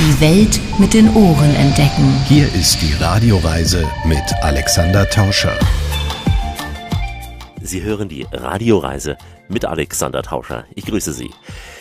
Die Welt mit den Ohren entdecken. Hier ist die Radioreise mit Alexander Tauscher. Sie hören die Radioreise mit Alexander Tauscher. Ich grüße Sie.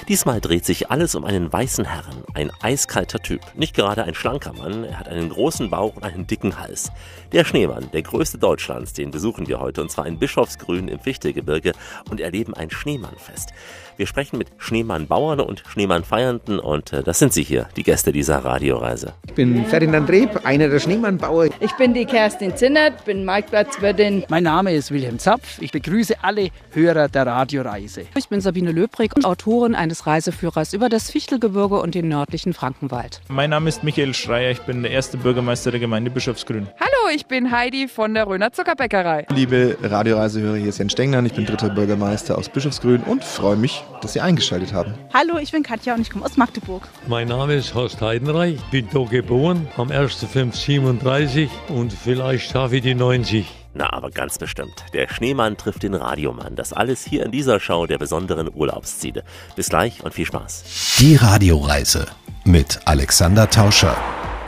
Diesmal dreht sich alles um einen weißen Herrn, ein eiskalter Typ. Nicht gerade ein schlanker Mann, er hat einen großen Bauch und einen dicken Hals. Der Schneemann, der größte Deutschlands, den besuchen wir heute und zwar in Bischofsgrün im Fichtegebirge und erleben ein Schneemannfest. Wir sprechen mit Schneemann-Bauern und Schneemann-Feiernden und äh, das sind sie hier, die Gäste dieser Radioreise. Ich bin Ferdinand Reb, einer der Schneemannbauer. Ich bin die Kerstin Zinnert, bin Marktplatzwirtin. Mein Name ist Wilhelm Zapf. Ich begrüße alle Hörer der Radioreise. Ich bin Sabine Löbrig, Autorin eines Reiseführers über das Fichtelgebirge und den nördlichen Frankenwald. Mein Name ist Michael Schreier, ich bin der erste Bürgermeister der Gemeinde Bischofsgrün. Hallo, ich bin Heidi von der Röner Zuckerbäckerei. Liebe Radioreisehörer, hier ist Jens Stengner, ich bin dritter Bürgermeister aus Bischofsgrün und freue mich, dass Sie eingeschaltet haben. Hallo, ich bin Katja und ich komme aus Magdeburg. Mein Name ist Horst Heidenreich, bin da geboren am 1.5.37 und vielleicht schaffe ich die 90. Na, aber ganz bestimmt. Der Schneemann trifft den Radiomann. Das alles hier in dieser Show der besonderen Urlaubsziele. Bis gleich und viel Spaß. Die Radioreise mit Alexander Tauscher.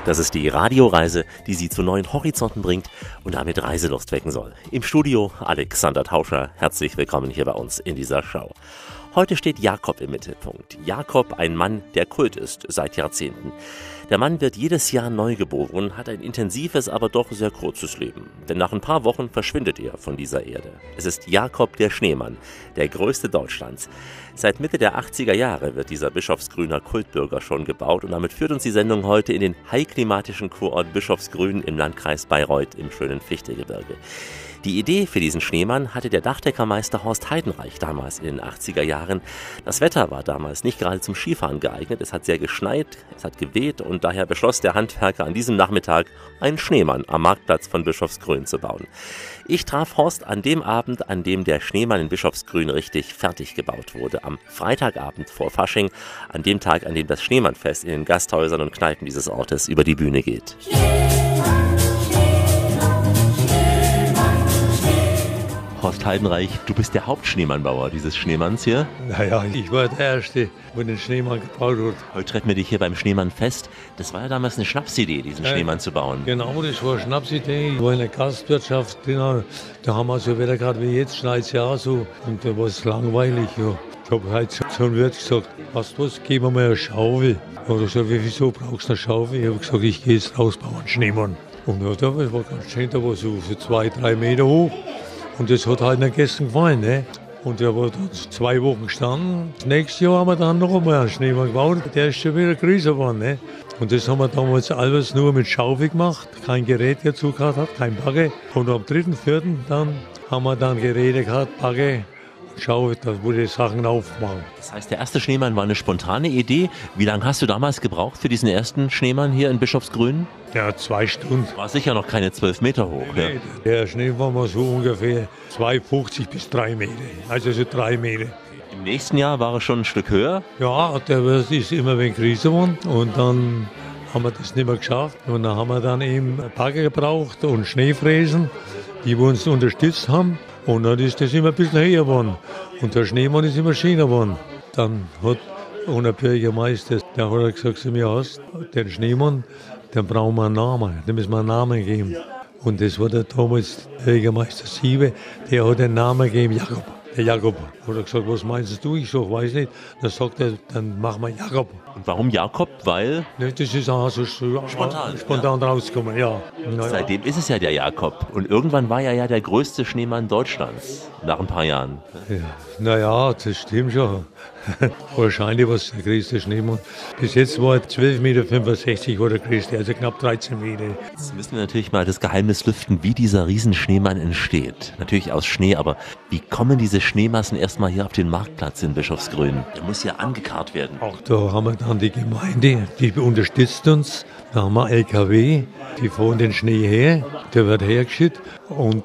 Das ist die Radioreise, die Sie zu neuen Horizonten bringt und damit Reiselust wecken soll. Im Studio Alexander Tauscher. Herzlich willkommen hier bei uns in dieser Show. Heute steht Jakob im Mittelpunkt. Jakob, ein Mann, der Kult ist seit Jahrzehnten. Der Mann wird jedes Jahr neu geboren, hat ein intensives, aber doch sehr kurzes Leben. Denn nach ein paar Wochen verschwindet er von dieser Erde. Es ist Jakob der Schneemann, der größte Deutschlands. Seit Mitte der 80er Jahre wird dieser Bischofsgrüner Kultbürger schon gebaut und damit führt uns die Sendung heute in den heilklimatischen Kurort Bischofsgrün im Landkreis Bayreuth im schönen Fichtegebirge. Die Idee für diesen Schneemann hatte der Dachdeckermeister Horst Heidenreich damals in den 80er Jahren. Das Wetter war damals nicht gerade zum Skifahren geeignet. Es hat sehr geschneit, es hat geweht und daher beschloss der Handwerker an diesem Nachmittag, einen Schneemann am Marktplatz von Bischofsgrün zu bauen. Ich traf Horst an dem Abend, an dem der Schneemann in Bischofsgrün richtig fertig gebaut wurde. Am Freitagabend vor Fasching, an dem Tag, an dem das Schneemannfest in den Gasthäusern und Kneipen dieses Ortes über die Bühne geht. Horst Heidenreich, du bist der Hauptschneemannbauer dieses Schneemanns hier. Naja, ich war der Erste, der den Schneemann gebaut hat. Heute treffen wir dich hier beim Schneemannfest. Das war ja damals eine Schnapsidee, diesen ja, Schneemann zu bauen. Genau, das war eine Schnapsidee. Ich war in der Gastwirtschaft, genau. da haben wir so wieder gerade wie jetzt, schneit es ja so. Und da war es langweilig. Ja. Ich habe heute zu einem Wirt gesagt, was was, geben wir mal eine Schaufel. Und er gesagt, wieso brauchst du eine Schaufel? Ich habe gesagt, ich gehe jetzt raus, bauen Schneemann. Und ja, da war ganz schön, da war so, so zwei, drei Meter hoch. Und das hat halt den Gästen gefallen. Ne? Und der war dort zwei Wochen gestanden. Das nächste Jahr haben wir dann noch einmal einen Schneemann gebaut. Der ist schon wieder größer geworden. Ne? Und das haben wir damals alles nur mit Schaufel gemacht. Kein Gerät dazu gehabt, kein Bagge. Und am dritten, vierten dann haben wir dann Geräte gehabt, Bagge, Schau, da wurde Sachen aufmachen. Das heißt, der erste Schneemann war eine spontane Idee. Wie lange hast du damals gebraucht für diesen ersten Schneemann hier in Bischofsgrün? Ja, zwei Stunden. War sicher noch keine zwölf Meter hoch. Nee, ja. Der Schnee war mal so ungefähr 2,50 bis 3 Meter. Also so 3 Meter. Im nächsten Jahr war er schon ein Stück höher? Ja, der ist immer wegen Krise. Und dann haben wir das nicht mehr geschafft. Und dann haben wir dann eben Bagger gebraucht und Schneefräsen, die uns unterstützt haben. Und dann ist das immer ein bisschen höher geworden. Und der Schneemann ist immer schöner geworden. Dann hat unser Bürgermeister, der hat gesagt zu mir, hast den Schneemann, dann brauchen wir einen Namen, dem müssen wir einen Namen geben. Und das war der damals Bürgermeister Siebe, der hat den Namen gegeben, Jakob. Der Jakob hat er gesagt, was meinst du? Ich sag, weiß nicht. Dann sagt er, dann machen wir Jakob. Und warum Jakob? Weil? Ne, das ist auch so spontan, spontan ja. rausgekommen, ja. Naja. Seitdem ist es ja der Jakob. Und irgendwann war er ja der größte Schneemann Deutschlands. Nach ein paar Jahren. Ja. Naja, das stimmt schon. Wahrscheinlich war es der größte Schneemann. Bis jetzt war er 12,65 Meter war der größte, also knapp 13 Meter. Jetzt müssen wir natürlich mal das Geheimnis lüften, wie dieser Riesenschneemann entsteht. Natürlich aus Schnee, aber wie kommen diese Schneemassen erstmal hier auf den Marktplatz in Bischofsgrün? Der muss ja angekarrt werden. Auch da haben wir dann die Gemeinde, die unterstützt uns. Da haben wir LKW, die fahren den Schnee her, der wird hergeschickt und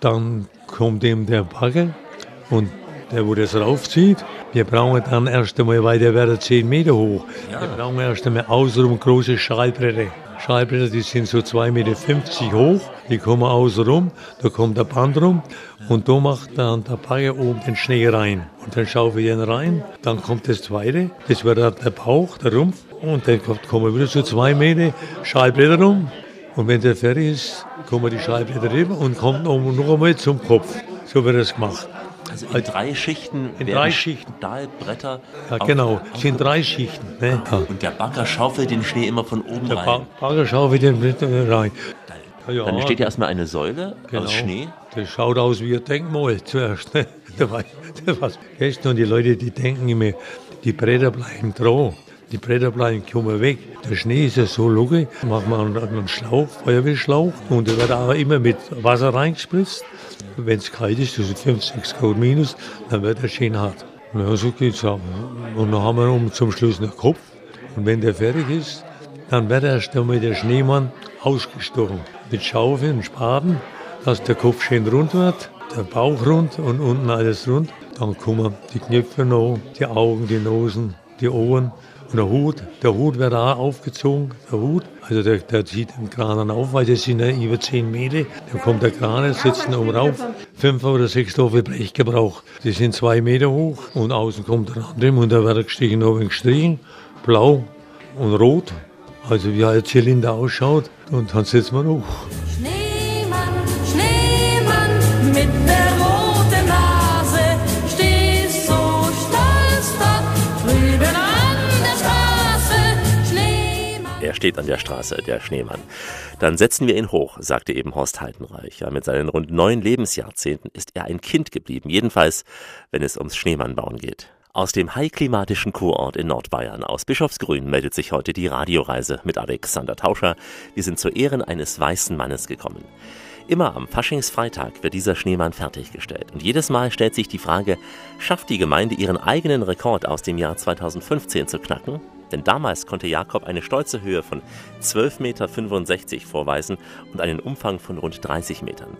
dann kommt eben der Bagger und der wo das raufzieht. Wir brauchen dann erst einmal, weil der wäre 10 Meter hoch. Ja. Wir brauchen erst einmal außenrum große Schallbretter. Schallbretter, die sind so 2,50 Meter hoch, die kommen außenrum, da kommt der Band rum und da macht dann der Bagger oben den Schnee rein. Und dann schaufel ich ihn rein, dann kommt das zweite, das wird dann der Bauch, der Rumpf und dann kommen wieder so 2 Meter Schallbretter rum. Und wenn der fertig ist, kommen die Schallbretter rüber und kommt noch einmal zum Kopf. So wird das gemacht. Also in drei Schichten In werden drei Schichten. Stahlbretter. Ja, genau, es sind drei Schichten. Ne? Und der Bagger schaufelt den Schnee immer von oben Der rein. ba Bagger schaufelt den äh, rein. Ja, Dann steht ja erstmal eine Säule genau. aus Schnee. Das schaut aus wie ein Denkmal zuerst. Ne? Da war, war's und die Leute, die denken immer, die Bretter bleiben dran. Die Bretter bleiben kommen weg. Der Schnee ist ja so locker. Macht man einen, einen Schlauch, Feuerwehrschlauch. Und der wird aber immer mit Wasser reingespritzt. Wenn es kalt ist, das ist 5, 6 Grad minus, dann wird er schön hart. Ja, so geht's auch. Und dann haben wir um zum Schluss einen Kopf. Und wenn der fertig ist, dann wird erst einmal der Schneemann ausgestochen. Mit Schaufeln und Spaten, dass der Kopf schön rund wird, der Bauch rund und unten alles rund. Dann kommen die Knöpfe noch, die Augen, die Nosen, die Ohren und der Hut. Der Hut wird auch aufgezogen, der Hut. Also der, der zieht den Kran auf, weil das sind ja über 10 Meter. Dann kommt der Kran, sitzt oben rauf. Fünf oder sechs Stoffe Blech gebraucht. Die sind zwei Meter hoch und außen kommt der andere und da wird gestrichen, oben gestrichen, blau und rot. Also wie ein Zylinder ausschaut und dann setzt man hoch. Steht an der Straße, der Schneemann. Dann setzen wir ihn hoch, sagte eben Horst Heidenreich. Ja, mit seinen rund neun Lebensjahrzehnten ist er ein Kind geblieben, jedenfalls, wenn es ums Schneemannbauen geht. Aus dem heiklimatischen Kurort in Nordbayern, aus Bischofsgrün, meldet sich heute die Radioreise mit Alexander Tauscher. Wir sind zu Ehren eines weißen Mannes gekommen. Immer am Faschingsfreitag wird dieser Schneemann fertiggestellt. Und jedes Mal stellt sich die Frage, schafft die Gemeinde ihren eigenen Rekord aus dem Jahr 2015 zu knacken? Denn damals konnte Jakob eine stolze Höhe von 12,65 Meter vorweisen und einen Umfang von rund 30 Metern.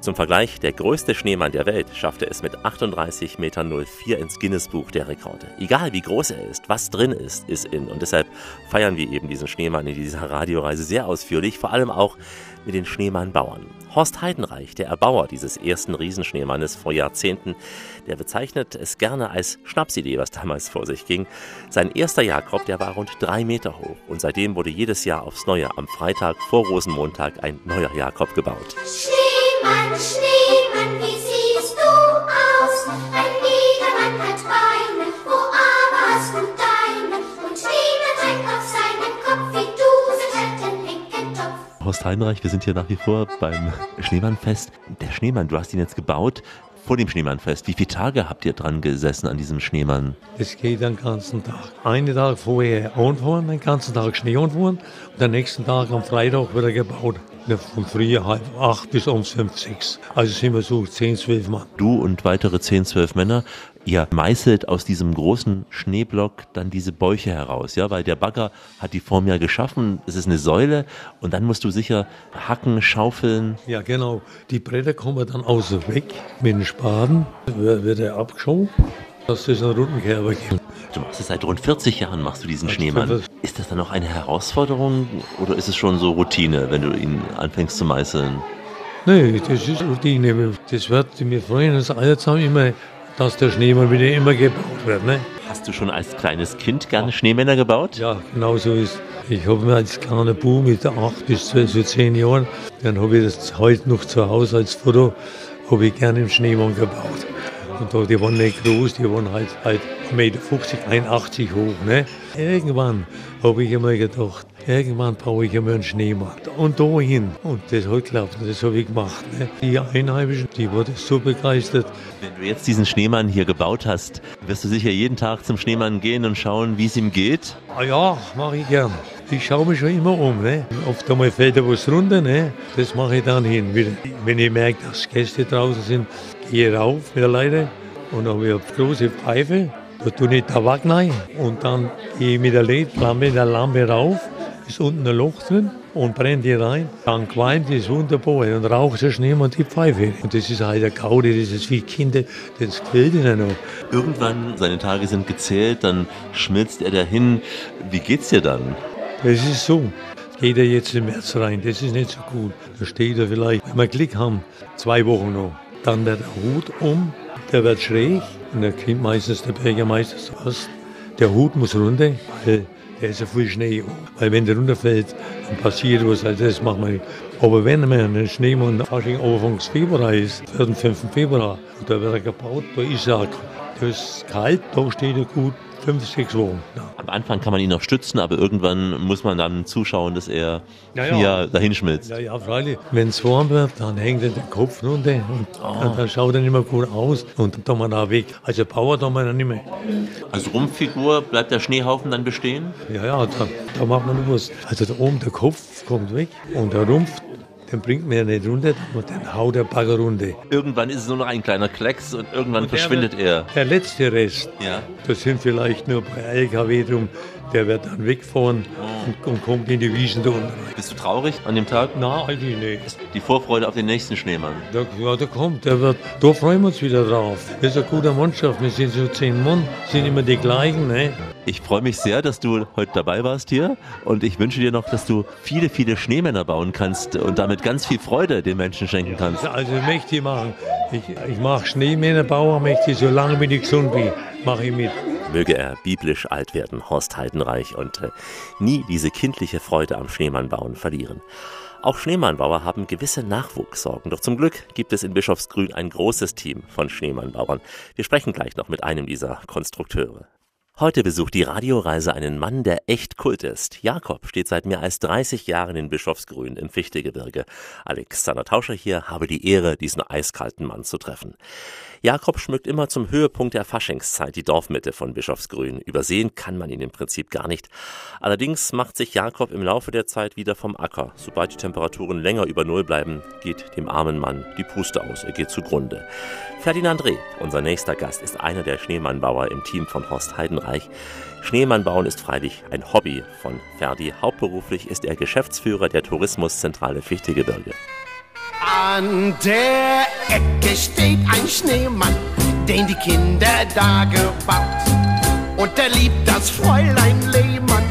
Zum Vergleich, der größte Schneemann der Welt schaffte es mit 38,04 Meter ins Guinness-Buch der Rekorde. Egal wie groß er ist, was drin ist, ist in. Und deshalb feiern wir eben diesen Schneemann in dieser Radioreise sehr ausführlich, vor allem auch mit den Schneemannbauern. Horst Heidenreich, der Erbauer dieses ersten Riesenschneemannes vor Jahrzehnten, der bezeichnet es gerne als Schnapsidee, was damals vor sich ging. Sein erster Jakob, der war rund drei Meter hoch und seitdem wurde jedes Jahr aufs Neue am Freitag vor Rosenmontag ein neuer Jakob gebaut. Schneemann, Schneemann, wie Horst Heidenreich, wir sind hier nach wie vor beim Schneemannfest. Der Schneemann, du hast ihn jetzt gebaut vor dem Schneemannfest. Wie viele Tage habt ihr dran gesessen an diesem Schneemann? Das geht den ganzen Tag. Einen Tag vorher anfahren, den ganzen Tag Schnee anfahren und den nächsten Tag am Freitag wird er gebaut. Von früh halb acht bis um fünf, sechs. Also sind wir so zehn, zwölf Mann. Du und weitere 10, 12 Männer, ihr meißelt aus diesem großen Schneeblock dann diese Bäuche heraus, ja, weil der Bagger hat die Form ja geschaffen, es ist eine Säule und dann musst du sicher hacken, schaufeln. Ja, genau. Die Bretter kommen dann außen weg mit den Spaten. Wird wird er abgeschoben, dass es einen runden Kerber gibt. Du machst es seit rund 40 Jahren, machst du diesen Schneemann. 40. Ist das dann noch eine Herausforderung oder ist es schon so Routine, wenn du ihn anfängst zu meißeln? Nee, das ist Routine. Das wird, wir freuen uns alle zusammen immer, dass der Schneemann wieder immer gebaut wird. Ne? Hast du schon als kleines Kind gerne Schneemänner gebaut? Ja, genau so ist Ich habe mir als kleiner Bub mit acht bis zwölf, so zehn Jahren, dann habe ich das heute noch zu Hause als Foto, habe ich gerne im Schneemann gebaut. Und da, die waren nicht groß, die waren halt, halt 1,50 Meter, 81 hoch. Ne? Irgendwann habe ich immer gedacht, irgendwann baue ich immer einen Schneemann. Und da hin. Und das hat geklappt, das habe ich gemacht. Ne? Die Einheimischen, die wurden so begeistert. Wenn du jetzt diesen Schneemann hier gebaut hast, wirst du sicher jeden Tag zum Schneemann gehen und schauen, wie es ihm geht? Ah ja, mache ich gern. Ich schaue mich schon immer um. Ne? Oft einmal fällt da was runter, ne? das mache ich dann hin. Wenn ich merke, dass Gäste draußen sind, ich rauf mit der Leiter und dann habe ich eine große Pfeife, da tue ich Tabak rein und dann gehe ich mit der LED-Lampe der Lampe rauf, ist unten ein Loch drin und brennt die rein. Dann qualmt es wunderbar und raucht der Schneemann die Pfeife. Und das ist halt der Gaudi, das ist wie Kinder, das quält ihnen noch. Irgendwann, seine Tage sind gezählt, dann schmilzt er dahin. Wie geht's dir dann? Das ist so. Geht er jetzt im März rein, das ist nicht so gut. Da steht er vielleicht, wenn wir Glück haben, zwei Wochen noch. Dann wird der Hut um, der wird schräg und dann kommt meistens der Bürgermeister zuerst. Der Hut muss runter, weil der ist ja viel Schnee. Weil wenn der runterfällt, dann passiert was, also das macht man nicht. Aber wenn man einen Schneemann Fasching Anfangs Februar ist, für den 5. Februar, und da wird er gebaut, da ist er, das ist kalt, da steht er gut, fünf, sechs Wochen. Ja. Am Anfang kann man ihn noch stützen, aber irgendwann muss man dann zuschauen, dass er Ja, ja. hier dahin schmilzt. Ja, ja, freilich. Wenn es warm wird, dann hängt er den Kopf runter und Ah. dann schaut er nicht mehr gut aus und dann wir da weg. Also Power tun wir dann nicht mehr. Als Rumpffigur bleibt der Schneehaufen dann bestehen? Ja, ja, da, da macht man nur was. Also da oben der Kopf kommt weg und der Rumpf, den bringt man ja nicht runter, und dann haut der Bagger runter. Irgendwann ist es nur noch ein kleiner Klecks und irgendwann Und verschwindet er. Der letzte Rest, Ja. das sind vielleicht nur bei LKW drum, der wird dann wegfahren und, und kommt in die Wiesen da unten. Bist du traurig an dem Tag? Na, eigentlich nicht. Die Vorfreude auf den nächsten Schneemann. Da, ja, der kommt, der wird, da freuen wir uns wieder drauf. Wir sind eine gute Mannschaft, wir sind so zehn Mann, sind immer die gleichen. Ne? Ich freue mich sehr, dass du heute dabei warst hier und ich wünsche dir noch, dass du viele, viele Schneemänner bauen kannst und damit ganz viel Freude den Menschen schenken kannst. Also möchte ich machen. Ich, ich mache Schneemännerbauer, möchte ich, solange ich gesund bin, mache ich mit. Möge er biblisch alt werden, Horst Heidenreich, und äh, nie diese kindliche Freude am Schneemannbauen verlieren. Auch Schneemannbauer haben gewisse Nachwuchssorgen, doch zum Glück gibt es in Bischofsgrün ein großes Team von Schneemannbauern. Wir sprechen gleich noch mit einem dieser Konstrukteure. Heute besucht die Radioreise einen Mann, der echt Kult ist. Jakob steht seit mehr als 30 Jahren in Bischofsgrün im Fichtegebirge. Alexander Tauscher hier habe die Ehre, diesen eiskalten Mann zu treffen. Jakob schmückt immer zum Höhepunkt der Faschingszeit die Dorfmitte von Bischofsgrün. Übersehen kann man ihn im Prinzip gar nicht. Allerdings macht sich Jakob im Laufe der Zeit wieder vom Acker. Sobald die Temperaturen länger über Null bleiben, geht dem armen Mann die Puste aus. Er geht zugrunde. Ferdinand Reh, unser nächster Gast, ist einer der Schneemannbauer im Team von Horst Heidenreich. Schneemannbauen ist freilich ein Hobby von Ferdi. Hauptberuflich ist er Geschäftsführer der Tourismuszentrale Fichtegebirge. An der Ecke steht ein Schneemann, den die Kinder da gebaut. Und er liebt das Fräulein Lehmann,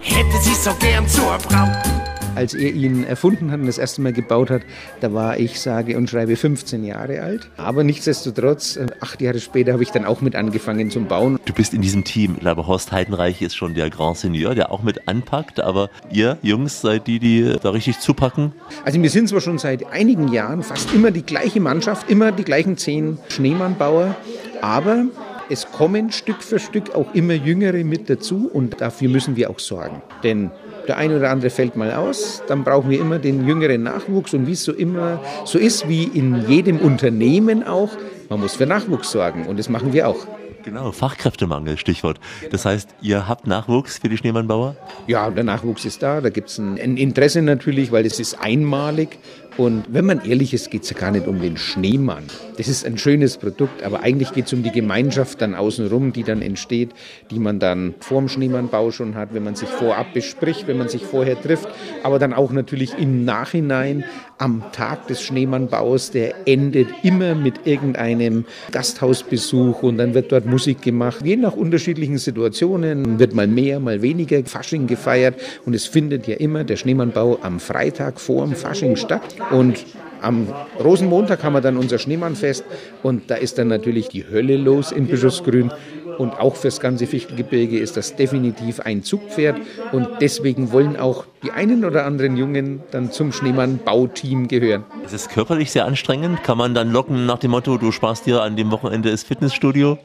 hätte sie so gern zur Braut. Als er ihn erfunden hat und das erste Mal gebaut hat, da war ich, sage und schreibe, 15 Jahre alt. Aber nichtsdestotrotz, äh, acht Jahre später habe ich dann auch mit angefangen zum Bauen. Du bist in diesem Team. Ich glaube, Horst Heidenreich ist schon der Grand Senior, der auch mit anpackt. Aber ihr Jungs seid die, die da richtig zupacken. Also wir sind zwar schon seit einigen Jahren fast immer die gleiche Mannschaft, immer die gleichen zehn Schneemannbauer, aber es kommen Stück für Stück auch immer Jüngere mit dazu und dafür müssen wir auch sorgen. Denn der eine oder andere fällt mal aus, dann brauchen wir immer den jüngeren Nachwuchs und wie es so immer so ist, wie in jedem Unternehmen auch, man muss für Nachwuchs sorgen und das machen wir auch. Genau, Fachkräftemangel, Stichwort. Das heißt, ihr habt Nachwuchs für die Schneemannbauer? Ja, der Nachwuchs ist da, da gibt es ein, Interesse natürlich, weil es ist einmalig. Und wenn man ehrlich ist, geht es ja gar nicht um den Schneemann. Das ist ein schönes Produkt, aber eigentlich geht es um die Gemeinschaft dann außenrum, die dann entsteht, die man dann vorm Schneemannbau schon hat, wenn man sich vorab bespricht, wenn man sich vorher trifft, aber dann auch natürlich im Nachhinein am Tag des Schneemannbaus, der endet immer mit irgendeinem Gasthausbesuch und dann wird dort Musik gemacht. Je nach unterschiedlichen Situationen wird mal mehr, mal weniger Fasching gefeiert und es findet ja immer der Schneemannbau am Freitag vor dem Fasching statt und am Rosenmontag haben wir dann unser Schneemannfest und da ist dann natürlich die Hölle los in Bischofsgrün. Und auch fürs ganze Fichtelgebirge ist das definitiv ein Zugpferd. Und deswegen wollen auch die einen oder anderen Jungen dann zum Schneemann-Bauteam gehören. Es ist körperlich sehr anstrengend. Kann man dann locken nach dem Motto, du sparst dir an dem Wochenende das Fitnessstudio?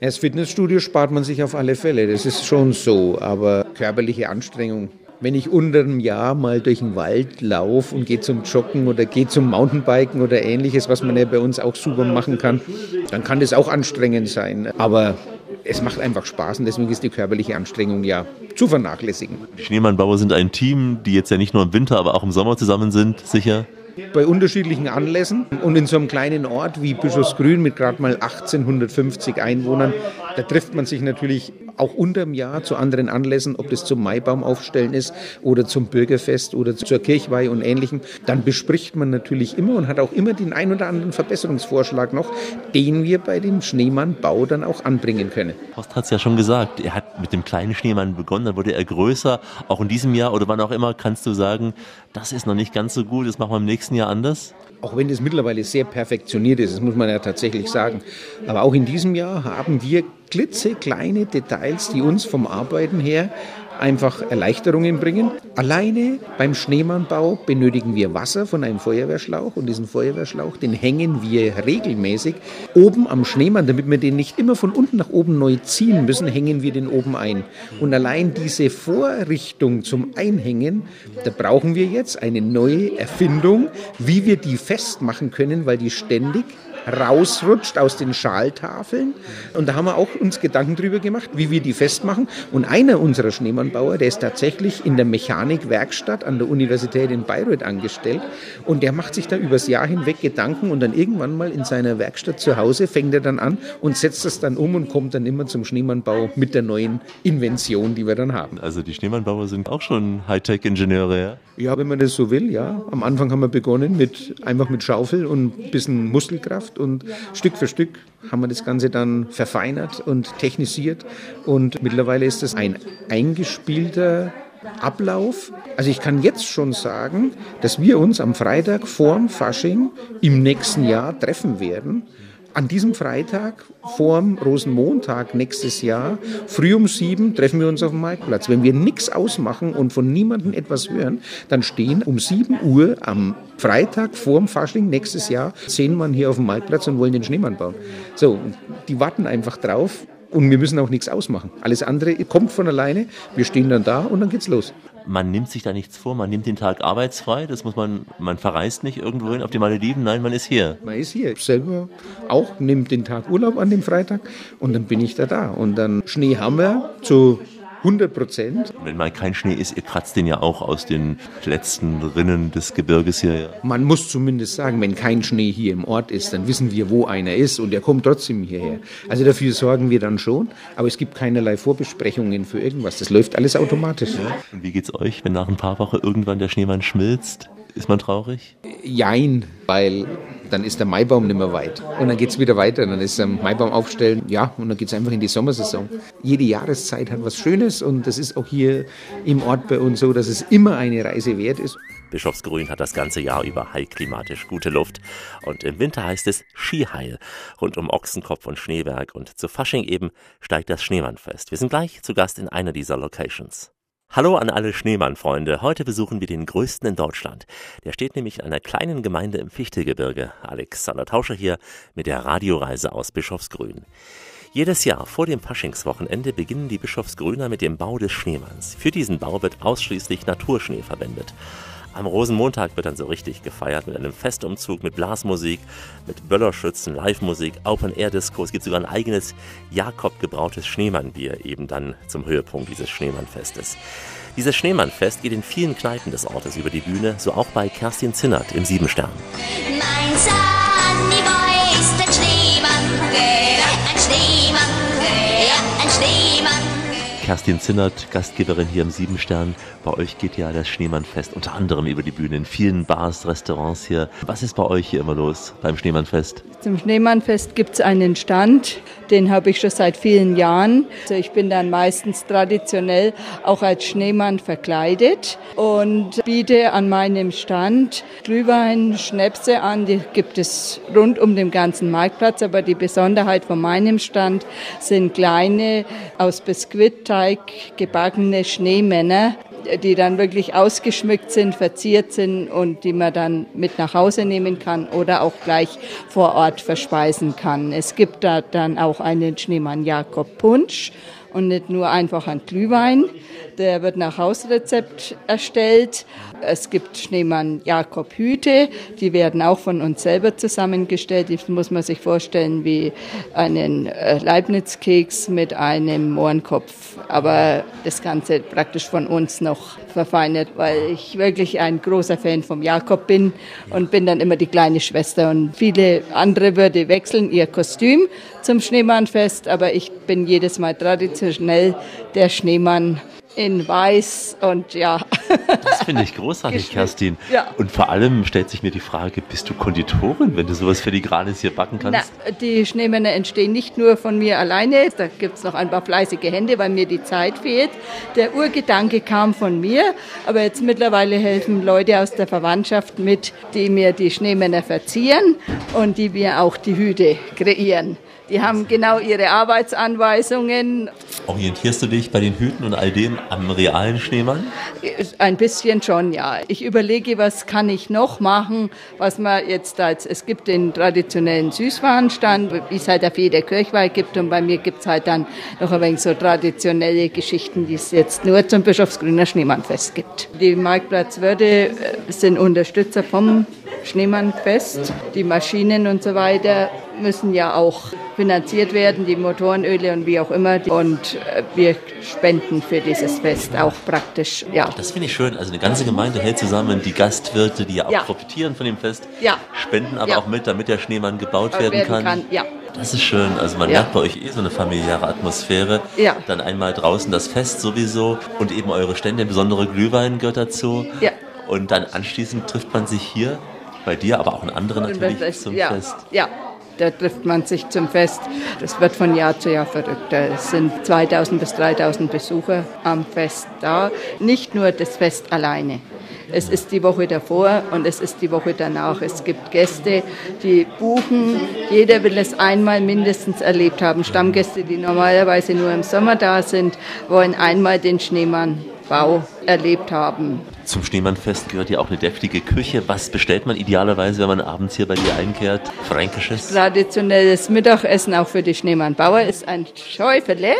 Das Fitnessstudio spart man sich auf alle Fälle, das ist schon so. Aber körperliche Anstrengung wenn ich unter einem Jahr mal durch den Wald laufe und gehe zum Joggen oder gehe zum Mountainbiken oder ähnliches, was man ja bei uns auch super machen kann, dann kann das auch anstrengend sein. Aber es macht einfach Spaß und deswegen ist die körperliche Anstrengung ja zu vernachlässigen. Die Schneemannbauer sind ein Team, die jetzt ja nicht nur im Winter, aber auch im Sommer zusammen sind, sicher? Bei unterschiedlichen Anlässen. Und in so einem kleinen Ort wie Bischofsgrün mit gerade mal 1850 Einwohnern, da trifft man sich natürlich auch unterm Jahr zu anderen Anlässen, ob das zum Maibaum aufstellen ist oder zum Bürgerfest oder zur Kirchweih und ähnlichem. Dann bespricht man natürlich immer und hat auch immer den ein oder anderen Verbesserungsvorschlag noch, den wir bei dem Schneemannbau dann auch anbringen können. Horst hat es ja schon gesagt, er hat mit dem kleinen Schneemann begonnen, dann wurde er größer. Auch in diesem Jahr oder wann auch immer kannst du sagen, das ist noch nicht ganz so gut, das machen wir im nächsten Jahr anders? Auch wenn das mittlerweile sehr perfektioniert ist, das muss man ja tatsächlich sagen. Aber auch in diesem Jahr haben wir klitzekleine Details, die uns vom Arbeiten her einfach Erleichterungen bringen. Alleine beim Schneemannbau benötigen wir Wasser von einem Feuerwehrschlauch und diesen Feuerwehrschlauch, den hängen wir regelmäßig oben am Schneemann, damit wir den nicht immer von unten nach oben neu ziehen müssen, hängen wir den oben ein. Und allein diese Vorrichtung zum Einhängen, da brauchen wir jetzt eine neue Erfindung, wie wir die festmachen können, weil die ständig rausrutscht aus den Schaltafeln. Und da haben wir auch uns Gedanken drüber gemacht, wie wir die festmachen. Und einer unserer Schneemannbauer, der ist tatsächlich in der Mechanikwerkstatt an der Universität in Bayreuth angestellt. Und der macht sich da übers Jahr hinweg Gedanken und dann irgendwann mal in seiner Werkstatt zu Hause fängt er dann an und setzt das dann um und kommt dann immer zum Schneemannbau mit der neuen Invention, die wir dann haben. Also die Schneemannbauer sind auch schon Hightech-Ingenieure, ja? Ja, wenn man das so will, ja. Am Anfang haben wir begonnen mit einfach mit Schaufel und ein bisschen Muskelkraft und Stück für Stück haben wir das Ganze dann verfeinert und technisiert und mittlerweile ist es ein eingespielter Ablauf. Also ich kann jetzt schon sagen, dass wir uns am Freitag vorm Fasching im nächsten Jahr treffen werden an diesem Freitag vorm Rosenmontag nächstes Jahr, früh um sieben, treffen wir uns auf dem Marktplatz. Wenn wir nichts ausmachen und von niemandem etwas hören, dann stehen um sieben Uhr am Freitag vorm Fasching nächstes Jahr zehn Mann hier auf dem Marktplatz und wollen den Schneemann bauen. So, die warten einfach drauf. Und wir müssen auch nichts ausmachen. Alles andere kommt von alleine. Wir stehen dann da und dann geht's los man nimmt sich da nichts vor, man nimmt den Tag arbeitsfrei, das muss man, man verreist nicht irgendwo hin auf die Malediven, nein, man ist hier. Man ist hier. Selber auch, nimmt den Tag Urlaub an dem Freitag und dann bin ich da da. Und dann Schnee haben wir zu 100 Prozent. Wenn mal kein Schnee ist, ihr kratzt den ja auch aus den letzten Rinnen des Gebirges hier. Man muss zumindest sagen, wenn kein Schnee hier im Ort ist, dann wissen wir, wo einer ist und der kommt trotzdem hierher. Also dafür sorgen wir dann schon, aber es gibt keinerlei Vorbesprechungen für irgendwas. Das läuft alles automatisch. Ja. Und wie geht's euch, wenn nach ein paar Wochen irgendwann der Schneemann schmilzt? Ist man traurig? Jein, weil dann ist der Maibaum nicht mehr weit. Und dann geht es wieder weiter. Dann ist der Maibaum aufstellen, ja, und dann geht es einfach in die Sommersaison. Jede Jahreszeit hat was Schönes und das ist auch hier im Ort bei uns so, dass es immer eine Reise wert ist. Bischofsgrün hat das ganze Jahr über heilklimatisch gute Luft. Und im Winter heißt es Skiheil rund um Ochsenkopf und Schneeberg. Und zu Fasching eben steigt das Schneemannfest. Wir sind gleich zu Gast in einer dieser Locations. Hallo an alle Schneemann-Freunde. Heute besuchen wir den größten in Deutschland. Der steht nämlich in einer kleinen Gemeinde im Fichtelgebirge. Alexander Tauscher hier mit der Radioreise aus Bischofsgrün. Jedes Jahr vor dem Faschingswochenende beginnen die Bischofsgrüner mit dem Bau des Schneemanns. Für diesen Bau wird ausschließlich Naturschnee verwendet. Am Rosenmontag wird dann so richtig gefeiert mit einem Festumzug, mit Blasmusik, mit Böllerschützen, Live-Musik, Open-Air-Disco. Es gibt sogar ein eigenes Jakob gebrautes Schneemannbier eben dann zum Höhepunkt dieses Schneemannfestes. Dieses Schneemannfest geht in vielen Kneipen des Ortes über die Bühne, so auch bei Kerstin Zinnert im Siebenstern. Mein Sunnyboy Kerstin Zinnert, Gastgeberin hier im Siebenstern. Bei euch geht ja das Schneemannfest unter anderem über die Bühne in vielen Bars, Restaurants hier. Was ist bei euch hier immer los beim Schneemannfest? Zum Schneemannfest gibt es einen Stand, den habe ich schon seit vielen Jahren. Also ich bin dann meistens traditionell auch als Schneemann verkleidet und biete an meinem Stand Glühwein, Schnäpse an. Die gibt es rund um den ganzen Marktplatz, aber die Besonderheit von meinem Stand sind kleine aus Biskuitteig gebackene Schneemänner, die dann wirklich ausgeschmückt sind, verziert sind und die man dann mit nach Hause nehmen kann oder auch gleich vor Ort verspeisen kann. Es gibt da dann auch einen Schneemann Jakob Punsch und nicht nur einfach ein Glühwein. Der wird nach Hausrezept erstellt. Es gibt Schneemann Jakob Hüte, die werden auch von uns selber zusammengestellt. Die muss man sich vorstellen wie einen äh, Leibniz-Keks mit einem Mohrenkopf. Aber das Ganze praktisch von uns noch verfeinert, weil ich wirklich ein großer Fan vom Jakob bin und bin dann immer die kleine Schwester. Und viele andere würde wechseln ihr Kostüm zum Schneemannfest, aber ich bin jedes Mal traditionell der Schneemann in weiß und ja. Das finde ich großartig, Kerstin. Ja. Und vor allem stellt sich mir die Frage, bist du Konditorin, wenn du sowas Filigranes hier backen kannst? Na, die Schneemänner entstehen nicht nur von mir alleine, da gibt es noch ein paar fleißige Hände, weil mir die Zeit fehlt. Der Urgedanke kam von mir, aber jetzt mittlerweile helfen Leute aus der Verwandtschaft mit, die mir die Schneemänner verzieren und die mir auch die Hüte kreieren. Die haben genau ihre Arbeitsanweisungen. Orientierst du dich bei den Hüten und all dem am realen Schneemann? Ein bisschen schon, ja. Ich überlege, was kann ich noch machen, was man jetzt als, es gibt den traditionellen Süßwarenstand, wie es halt auf jeder Kirchweih gibt und bei mir gibt es halt dann noch ein wenig so traditionelle Geschichten, die es jetzt nur zum Bischofsgrüner Schneemannfest gibt. Die Marktplatzwürde äh, sind Unterstützer vom Schneemannfest. Die Maschinen und so weiter müssen ja auch finanziert werden, die Motorenöle und wie auch immer. Und äh, wir spenden für dieses Fest auch praktisch, ja. Das finde ich schön. Also eine ganze Gemeinde hält zusammen, die Gastwirte, die ja auch Ja. profitieren von dem Fest, Ja. spenden aber Ja. auch mit, damit der Schneemann gebaut werden, werden kann. kann, ja. Das ist schön. Also man Ja. merkt bei euch eh so eine familiäre Atmosphäre. Ja. Dann einmal draußen das Fest sowieso und eben eure Stände, besondere Glühwein gehört dazu. Ja. Und dann anschließend trifft man sich hier bei dir, aber auch in anderen natürlich zum ja, Fest. Ja, da trifft man sich zum Fest. Das wird von Jahr zu Jahr verrückter. Es sind 2000 bis 3000 Besucher am Fest da. Nicht nur das Fest alleine. Es ist die Woche davor und es ist die Woche danach. Es gibt Gäste, die buchen. Jeder will es einmal mindestens erlebt haben. Stammgäste, die normalerweise nur im Sommer da sind, wollen einmal den Schneemannbau erlebt haben. Zum Schneemannfest gehört ja auch eine deftige Küche. Was bestellt man idealerweise, wenn man abends hier bei dir einkehrt? Fränkisches? Traditionelles Mittagessen auch für die Schneemannbauer ist ein Schäufele.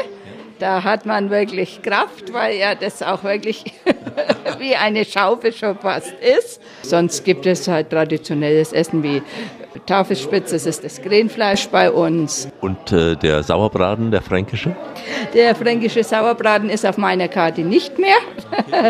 Da hat man wirklich Kraft, weil ja das auch wirklich wie eine Schaufel schon fast ist. Sonst gibt es halt traditionelles Essen wie Tafelspitze, das ist das Krähenfleisch bei uns. Und äh, der Sauerbraten, der fränkische? Der fränkische Sauerbraten ist auf meiner Karte nicht mehr.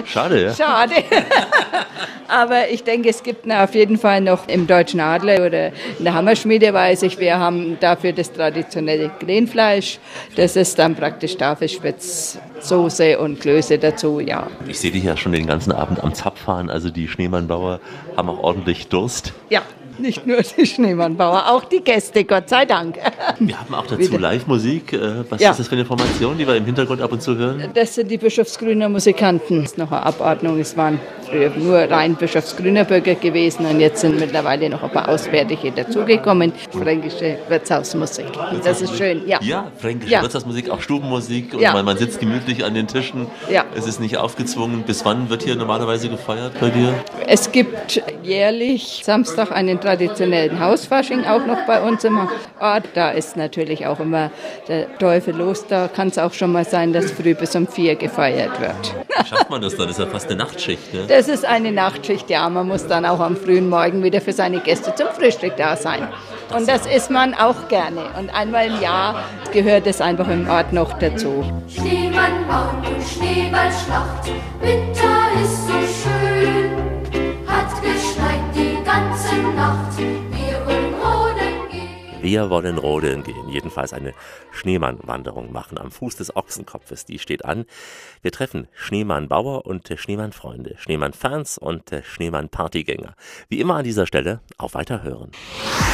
Schade, ja? Schade. Aber ich denke, es gibt auf jeden Fall noch im Deutschen Adler oder in der Hammerschmiede, weiß ich, wir haben dafür das traditionelle Krähenfleisch. Das ist dann praktisch Tafelspitz, Soße und Klöße dazu, ja. Ich sehe dich ja schon den ganzen Abend am Zapf fahren. Also die Schneemannbauer haben auch ordentlich Durst. Ja, nicht nur die Schneemannbauer, auch die Gäste, Gott sei Dank. Wir haben auch dazu. Live-Musik. Äh, Was Ja. ist das für eine Information, die wir im Hintergrund ab und zu hören? Das sind die Bischofsgrüner Musikanten. Das ist noch eine Abordnung. Es waren früher nur rein Bischofsgrüner Bürger gewesen und jetzt sind mittlerweile noch ein paar Auswärtige dazugekommen. Fränkische Wirtshausmusik. Das ist schön, ja. Ja, fränkische Ja. Wirtshausmusik, auch Stubenmusik. Und Ja. man, man sitzt gemütlich an den Tischen. Ja. Es ist nicht aufgezwungen. Bis wann wird hier normalerweise gefeiert bei dir? Es gibt jährlich Samstag einen traditionellen Hausfasching auch noch bei uns im Ort. Da ist natürlich auch immer der Teufel los. Da kann es auch schon mal sein, dass früh bis um vier gefeiert wird. Schafft man das dann? Das ist ja fast eine Nachtschicht. Ne? Das ist eine Nachtschicht, ja. Man muss dann auch am frühen Morgen wieder für seine Gäste zum Frühstück da sein. Und das isst man auch gerne. Und einmal im Jahr gehört es einfach im Ort noch dazu. Schneemann bauen und Schneeballschlacht. Winter ist so schön, Wir wollen rodeln gehen. Jedenfalls eine Schneemannwanderung machen am Fuß des Ochsenkopfes. Die steht an. Wir treffen Schneemannbauer und Schneemannfreunde, Schneemannfans und Schneemannpartygänger. Wie immer an dieser Stelle auf Weiterhören.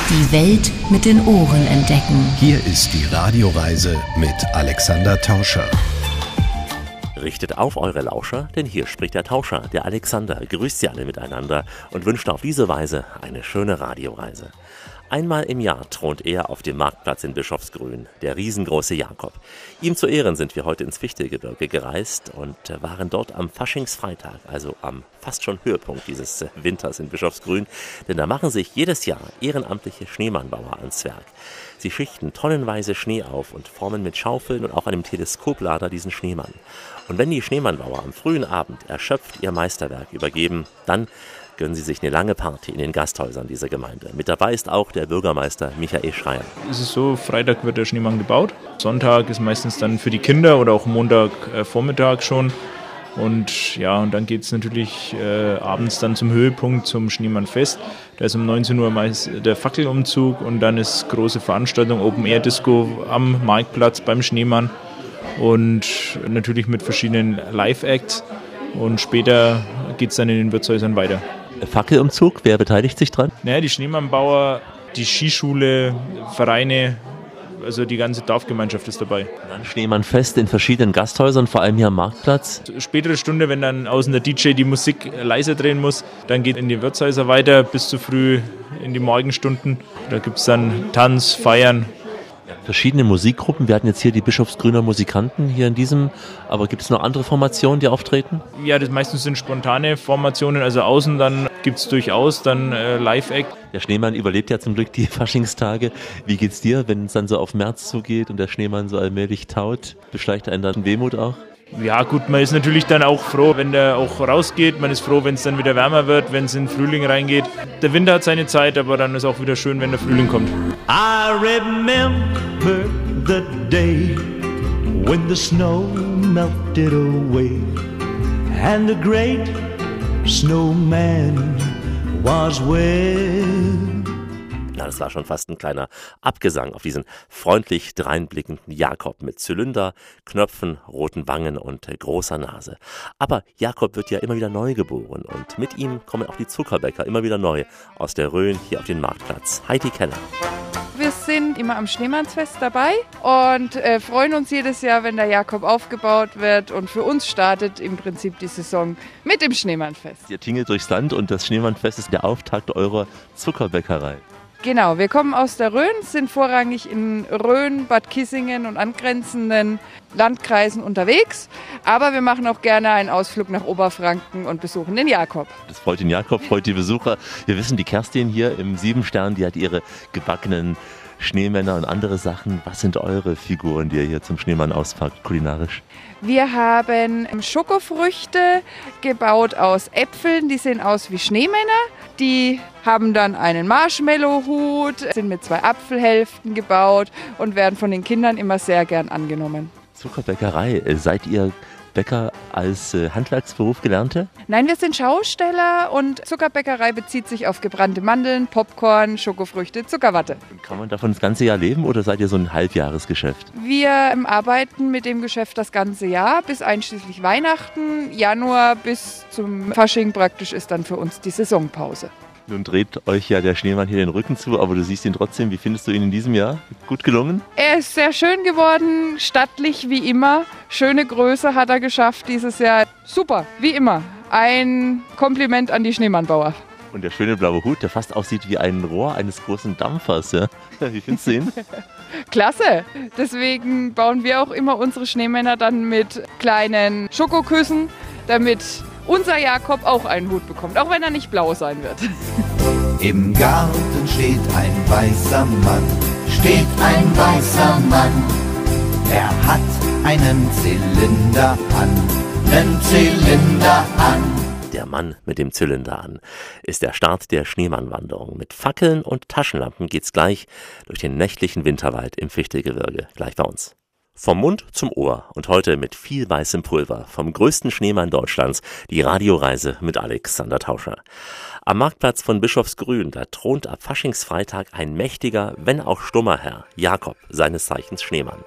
Die Welt mit den Ohren entdecken. Hier ist die Radioreise mit Alexander Tauscher. Richtet auf eure Lauscher, denn hier spricht der Tauscher, der Alexander, grüßt sie alle miteinander und wünscht auf diese Weise eine schöne Radioreise. Einmal im Jahr thront er auf dem Marktplatz in Bischofsgrün, der riesengroße Jakob. Ihm zu Ehren sind wir heute ins Fichtelgebirge gereist und waren dort am Faschingsfreitag, also am fast schon Höhepunkt dieses Winters in Bischofsgrün, denn da machen sich jedes Jahr ehrenamtliche Schneemannbauer ans Werk. Sie schichten tonnenweise Schnee auf und formen mit Schaufeln und auch einem Teleskoplader diesen Schneemann. Und wenn die Schneemannbauer am frühen Abend erschöpft ihr Meisterwerk übergeben, dann gönnen sie sich eine lange Party in den Gasthäusern dieser Gemeinde. Mit dabei ist auch der Bürgermeister Michael Schreier. Es ist so, Freitag wird der Schneemann gebaut. Sonntag ist meistens dann für die Kinder oder auch Montagvormittag äh, schon. Und ja, und dann geht es natürlich äh, abends dann zum Höhepunkt, zum Schneemannfest. Da ist um 19 Uhr meist der Fackelumzug und dann ist große Veranstaltung, Open Air Disco am Marktplatz beim Schneemann und natürlich mit verschiedenen Live-Acts. Und später geht es dann in den Wirtshäusern weiter. Fackelumzug, wer beteiligt sich dran? Naja, die Schneemannbauer, die Skischule, Vereine, also die ganze Dorfgemeinschaft ist dabei. Dann Schneemannfest in verschiedenen Gasthäusern, vor allem hier am Marktplatz. Spätere Stunde, wenn dann außen der DJ die Musik leiser drehen muss, dann geht in die Wirtshäuser weiter bis zu früh in die Morgenstunden. Da gibt es dann Tanz, Feiern, verschiedene Musikgruppen. Wir hatten jetzt hier die Bischofsgrüner Musikanten hier in diesem, aber gibt es noch andere Formationen, die auftreten? Ja, das meistens sind spontane Formationen, also außen dann gibt es durchaus dann äh, Live-Act. Der Schneemann überlebt ja zum Glück die Faschingstage. Wie geht's dir, wenn es dann so auf März zugeht und der Schneemann so allmählich taut? Beschleicht einen dann Wehmut auch? Ja gut, man ist natürlich dann auch froh, wenn der auch rausgeht. Man ist froh, wenn es dann wieder wärmer wird, wenn es in den Frühling reingeht. Der Winter hat seine Zeit, aber dann ist auch wieder schön, wenn der Frühling kommt. I remember the day when the snow melted away and the great snowman was well ja, das war schon fast ein kleiner Abgesang auf diesen freundlich dreinblickenden Jakob mit Zylinder, Knöpfen, roten Wangen und großer Nase. Aber Jakob wird ja immer wieder neu geboren und mit ihm kommen auch die Zuckerbäcker immer wieder neu aus der Rhön hier auf den Marktplatz. Heidi Keller. Wir sind immer am Schneemannsfest dabei und äh, freuen uns jedes Jahr, wenn der Jakob aufgebaut wird. Und für uns startet im Prinzip die Saison mit dem Schneemannfest. Ihr tingelt durchs Land und das Schneemannfest ist der Auftakt eurer Zuckerbäckerei. Genau, wir kommen aus der Rhön, sind vorrangig in Rhön, Bad Kissingen und angrenzenden Landkreisen unterwegs. Aber wir machen auch gerne einen Ausflug nach Oberfranken und besuchen den Jakob. Das freut den Jakob, freut die Besucher. Wir wissen, die Kerstin hier im Siebenstern, die hat ihre gebackenen Schneemänner und andere Sachen. Was sind eure Figuren, die ihr hier zum Schneemann auspackt, kulinarisch? Wir haben Schokofrüchte gebaut aus Äpfeln, die sehen aus wie Schneemänner. Die haben dann einen Marshmallow-Hut, sind mit zwei Apfelhälften gebaut und werden von den Kindern immer sehr gern angenommen. Zuckerbäckerei, seid ihr Bäcker als äh, Handwerksberuf gelernte? Nein, wir sind Schausteller und Zuckerbäckerei bezieht sich auf gebrannte Mandeln, Popcorn, Schokofrüchte, Zuckerwatte. Kann man davon das ganze Jahr leben oder seid ihr so ein Halbjahresgeschäft? Wir ähm, arbeiten mit dem Geschäft das ganze Jahr bis einschließlich Weihnachten. Januar bis zum Fasching praktisch ist dann für uns die Saisonpause. Nun dreht euch ja der Schneemann hier den Rücken zu, aber du siehst ihn trotzdem. Wie findest du ihn in diesem Jahr? Gut gelungen? Er ist sehr schön geworden, stattlich wie immer. Schöne Größe hat er geschafft dieses Jahr. Super, wie immer. Ein Kompliment an die Schneemannbauer. Und der schöne blaue Hut, der fast aussieht wie ein Rohr eines großen Dampfers. Ja? Wie findest du ihn? Klasse. Deswegen bauen wir auch immer unsere Schneemänner dann mit kleinen Schokoküssen, damit unser Jakob auch einen Hut bekommt, auch wenn er nicht blau sein wird. Im Garten steht ein weißer Mann, steht ein weißer Mann. Er hat einen Zylinder an, einen Zylinder an. Der Mann mit dem Zylinder an ist der Start der Schneemannwanderung. Mit Fackeln und Taschenlampen geht's gleich durch den nächtlichen Winterwald im Fichtelgebirge, gleich bei uns. Vom Mund zum Ohr und heute mit viel weißem Pulver vom größten Schneemann Deutschlands die Radioreise mit Alexander Tauscher. Am Marktplatz von Bischofsgrün, da thront ab Faschingsfreitag ein mächtiger, wenn auch stummer Herr, Jakob, seines Zeichens Schneemann.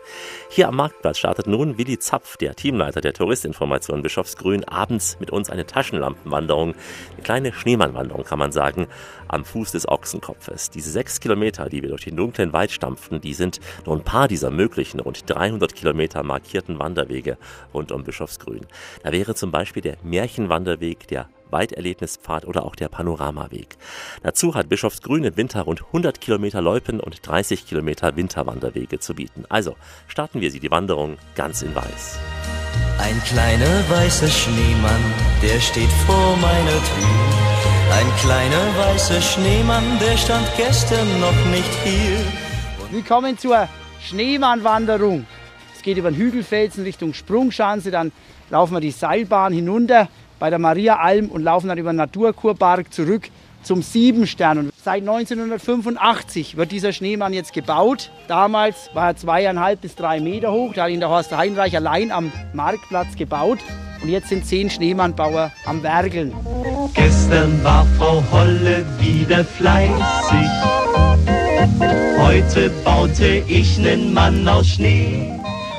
Hier am Marktplatz startet nun Willi Zapf, der Teamleiter der Touristinformation Bischofsgrün, abends mit uns eine Taschenlampenwanderung, eine kleine Schneemannwanderung kann man sagen, am Fuß des Ochsenkopfes. Diese sechs Kilometer, die wir durch den dunklen Wald stampften, die sind nur ein paar dieser möglichen rund 300 Kilometer markierten Wanderwege rund um Bischofsgrün. Da wäre zum Beispiel der Märchenwanderweg der Weiterlebnispfad oder auch der Panoramaweg. Dazu hat Bischofsgrün im Winter rund 100 Kilometer Loipen und 30 Kilometer Winterwanderwege zu bieten. Also starten wir sie die Wanderung ganz in Weiß. Ein kleiner weißer Schneemann, der steht vor meiner Tür. Ein kleiner weißer Schneemann, der stand gestern noch nicht hier. Willkommen zur Schneemannwanderung. Es geht über den Hügelfelsen Richtung Sprungschanze, dann laufen wir die Seilbahn hinunter bei der Mariaalm und laufen dann über den Naturkurpark zurück zum Siebenstern. Und seit 1985 wird dieser Schneemann jetzt gebaut. Damals war er zweieinhalb bis drei Meter hoch. Da hat ihn der Horst Heinreich allein am Marktplatz gebaut. Und jetzt sind zehn Schneemannbauer am Werkeln. Gestern war Frau Holle wieder fleißig. Heute baute ich nen Mann aus Schnee.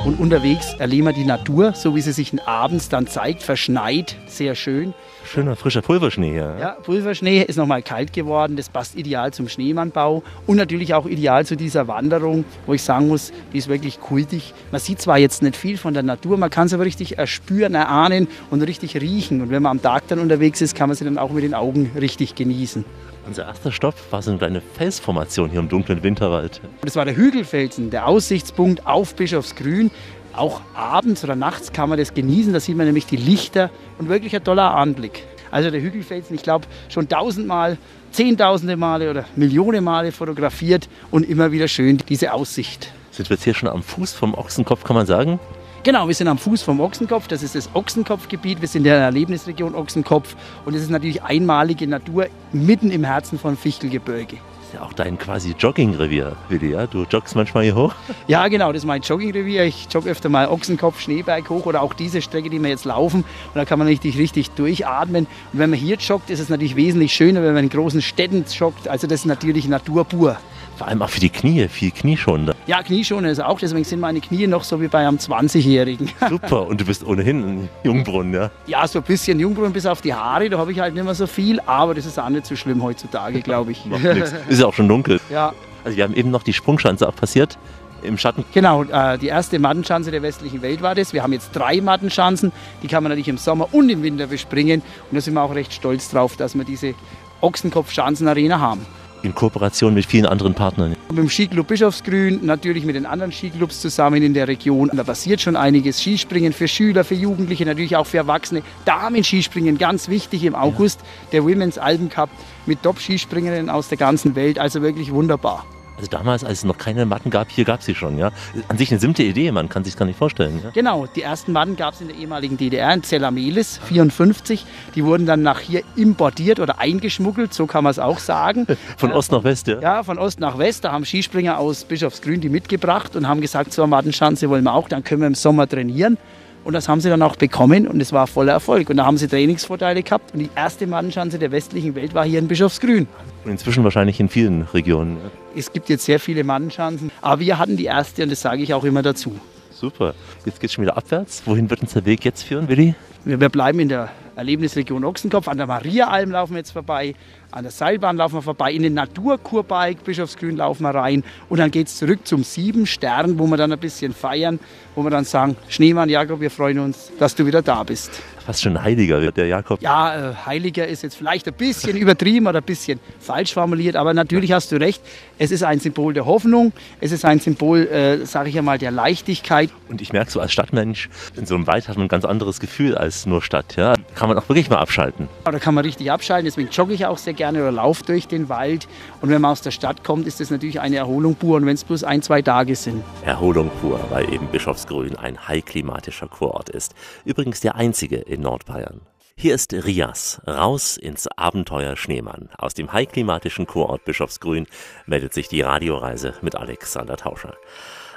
Und unterwegs erleben wir die Natur, so wie sie sich abends dann zeigt, verschneit, sehr schön. Schöner frischer Pulverschnee hier. Ja, Pulverschnee ist nochmal kalt geworden, das passt ideal zum Schneemannbau und natürlich auch ideal zu dieser Wanderung, wo ich sagen muss, die ist wirklich kultig. Man sieht zwar jetzt nicht viel von der Natur, man kann es aber richtig erspüren, erahnen und richtig riechen. Und wenn man am Tag dann unterwegs ist, kann man sie dann auch mit den Augen richtig genießen. Unser erster Stopp war so eine kleine Felsformation hier im dunklen Winterwald. Das war der Hügelfelsen, der Aussichtspunkt auf Bischofsgrün. Auch abends oder nachts kann man das genießen. Da sieht man nämlich die Lichter und wirklich ein toller Anblick. Also der Hügelfelsen, ich glaube, schon tausendmal, zehntausende Male oder Millionen Male fotografiert und immer wieder schön diese Aussicht. Sind wir jetzt hier schon am Fuß vom Ochsenkopf, kann man sagen? Genau, wir sind am Fuß vom Ochsenkopf. Das ist das Ochsenkopfgebiet. Wir sind in der Erlebnisregion Ochsenkopf. Und es ist natürlich einmalige Natur mitten im Herzen von Fichtelgebirge. Das ist ja auch dein quasi Joggingrevier, Willi, ja? Du joggst manchmal hier hoch? Ja, genau, das ist mein Joggingrevier. Ich jogge öfter mal Ochsenkopf, Schneeberg hoch oder auch diese Strecke, die wir jetzt laufen. Und da kann man richtig, richtig durchatmen. Und wenn man hier joggt, ist es natürlich wesentlich schöner, wenn man in großen Städten joggt. Also das ist natürlich Natur pur. Vor allem auch für die Knie, viel Knieschonender. Ja, Knieschoner ist auch, deswegen sind meine Knie noch so wie bei einem 20-Jährigen. Super, und du bist ohnehin ein Jungbrunnen, ja? Ja, so ein bisschen Jungbrunnen bis auf die Haare, da habe ich halt nicht mehr so viel, aber das ist auch nicht so schlimm heutzutage, glaube ich. Ist ja auch schon dunkel. Ja. Also wir haben eben noch die Sprungschanze auch passiert. Im Schatten. Genau, äh, die erste Mattenschanze der westlichen Welt war das. Wir haben jetzt drei Mattenschanzen, die kann man natürlich im Sommer und im Winter bespringen. Und da sind wir auch recht stolz drauf, dass wir diese Ochsenkopf-Schanzenarena haben. In Kooperation mit vielen anderen Partnern. Mit dem Skiclub Bischofsgrün, natürlich mit den anderen Skiclubs zusammen in der Region. Da passiert schon einiges. Skispringen für Schüler, für Jugendliche, natürlich auch für Erwachsene. Damen-Skispringen, ganz wichtig im August. Der Women's Alpen Cup mit Top-Skispringerinnen aus der ganzen Welt. Also wirklich wunderbar. Also damals, als es noch keine Matten gab, hier gab es sie schon, ja. An sich eine simple Idee, man kann sich gar nicht vorstellen. Ja? Genau, die ersten Matten gab es in der ehemaligen DDR, in Zellamelis, 54. Die wurden dann nach hier importiert oder eingeschmuggelt, so kann man es auch sagen. Von Ost nach West, ja? Ja, von Ost nach West. Da haben Skispringer aus Bischofsgrün die mitgebracht und haben gesagt, so eine Mattenschanze wollen wir auch, dann können wir im Sommer trainieren. Und das haben sie dann auch bekommen und es war voller Erfolg. Und da haben sie Trainingsvorteile gehabt. Und die erste Mattenschanze der westlichen Welt war hier in Bischofsgrün. Und inzwischen wahrscheinlich in vielen Regionen. Es gibt jetzt sehr viele Mattenschanzen, aber wir hatten die erste und das sage ich auch immer dazu. Super. Jetzt geht es schon wieder abwärts. Wohin wird uns der Weg jetzt führen, Willi? Wir, wir bleiben in der Erlebnisregion Ochsenkopf. An der Mariaalm laufen wir jetzt vorbei. An der Seilbahn laufen wir vorbei. In den Naturkurpark Bischofsgrün laufen wir rein. Und dann geht es zurück zum Sieben Stern, wo wir dann ein bisschen feiern. Wo wir dann sagen, Schneemann, Jakob, wir freuen uns, dass du wieder da bist. Fast schon heiliger wird der Jakob. Ja, äh, heiliger ist jetzt vielleicht ein bisschen übertrieben oder ein bisschen falsch formuliert. Aber natürlich hast du recht. Es ist ein Symbol der Hoffnung. Es ist ein Symbol, äh, sage ich einmal, der Leichtigkeit. Und ich merke so als Stadtmensch, in so einem Wald hat man ein ganz anderes Gefühl als nur Stadt. Ja? Kann man auch wirklich mal abschalten. Ja, da kann man richtig abschalten. Deswegen jogge ich auch sehr gerne oder laufe durch den Wald. Und wenn man aus der Stadt kommt, ist das natürlich eine Erholung pur. Und wenn es bloß ein, zwei Tage sind. Erholung pur, weil eben Bischofsgrün ein high-klimatischer Kurort ist. Übrigens der einzige in Nordbayern. Hier ist Rias, raus ins Abenteuer Schneemann. Aus dem high-klimatischen Kurort Bischofsgrün meldet sich die Radioreise mit Alexander Tauscher.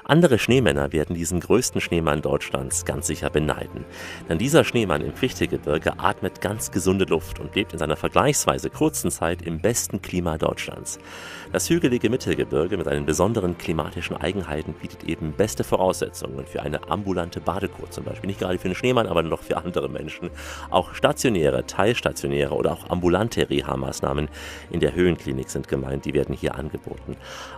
Andere Schneemänner werden diesen größten Schneemann Deutschlands ganz sicher beneiden. Denn dieser Schneemann im Fichtelgebirge atmet ganz gesunde Luft und lebt in seiner vergleichsweise kurzen Zeit im besten Klima Deutschlands. Das hügelige Mittelgebirge mit seinen besonderen klimatischen Eigenheiten bietet eben beste Voraussetzungen für eine ambulante Badekur zum Beispiel. Nicht gerade für einen Schneemann, aber noch für andere Menschen. Auch stationäre, teilstationäre oder auch ambulante Reha-Maßnahmen in der Höhenklinik sind gemeint, die werden hier angeboten.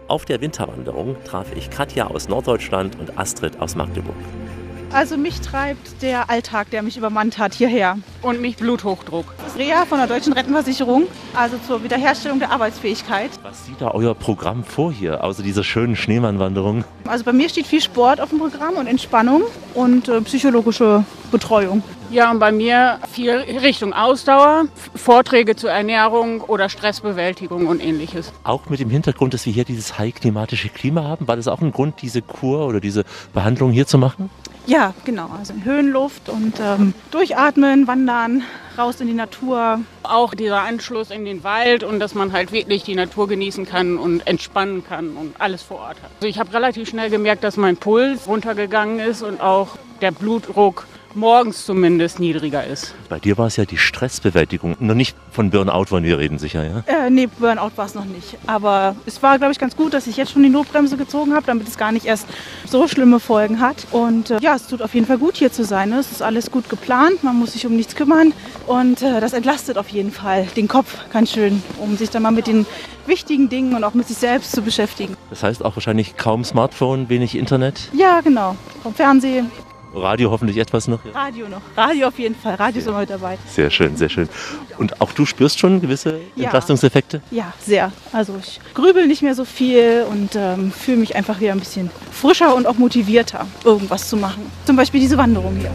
Auf der Winterwanderung traf ich Katja aus Norddeutschland und Astrid aus Magdeburg. Also mich treibt der Alltag, der mich übermannt hat, hierher. Und mich Bluthochdruck. Rea von der Deutschen Rentenversicherung, also zur Wiederherstellung der Arbeitsfähigkeit. Was sieht da euer Programm vor hier, außer dieser schönen Schneemannwanderung? Also bei mir steht viel Sport auf dem Programm und Entspannung und äh, psychologische Betreuung. Ja, und bei mir viel Richtung Ausdauer, Vorträge zur Ernährung oder Stressbewältigung und ähnliches. Auch mit dem Hintergrund, dass wir hier dieses high klimatische Klima haben, war das auch ein Grund, diese Kur oder diese Behandlung hier zu machen? Ja, genau. Also in Höhenluft und ähm, durchatmen, wandern, raus in die Natur. Auch dieser Anschluss in den Wald und dass man halt wirklich die Natur genießen kann und entspannen kann und alles vor Ort hat. Also ich habe relativ schnell gemerkt, dass mein Puls runtergegangen ist und auch der Blutdruck morgens zumindest niedriger ist. Bei dir war es ja die Stressbewältigung. Noch nicht von Burnout wollen wir reden, sicher, ja? Äh, nee, Burnout war es noch nicht. Aber es war, glaube ich, ganz gut, dass ich jetzt schon die Notbremse gezogen habe, damit es gar nicht erst so schlimme Folgen hat. Und äh, ja, es tut auf jeden Fall gut, hier zu sein. Ne? Es ist alles gut geplant, man muss sich um nichts kümmern. Und äh, das entlastet auf jeden Fall den Kopf ganz schön, um sich dann mal mit den wichtigen Dingen und auch mit sich selbst zu beschäftigen. Das heißt auch wahrscheinlich kaum Smartphone, wenig Internet. Ja, genau. Vom Fernsehen, Radio hoffentlich etwas noch. Radio noch. Radio auf jeden Fall. Radio ist immer mit dabei. Sehr schön, sehr schön. Und auch du spürst schon gewisse Ja. Entlastungseffekte? Ja, sehr. Also ich grübel nicht mehr so viel und ähm, fühle mich einfach wieder ein bisschen frischer und auch motivierter, irgendwas zu machen. Zum Beispiel diese Wanderung hier.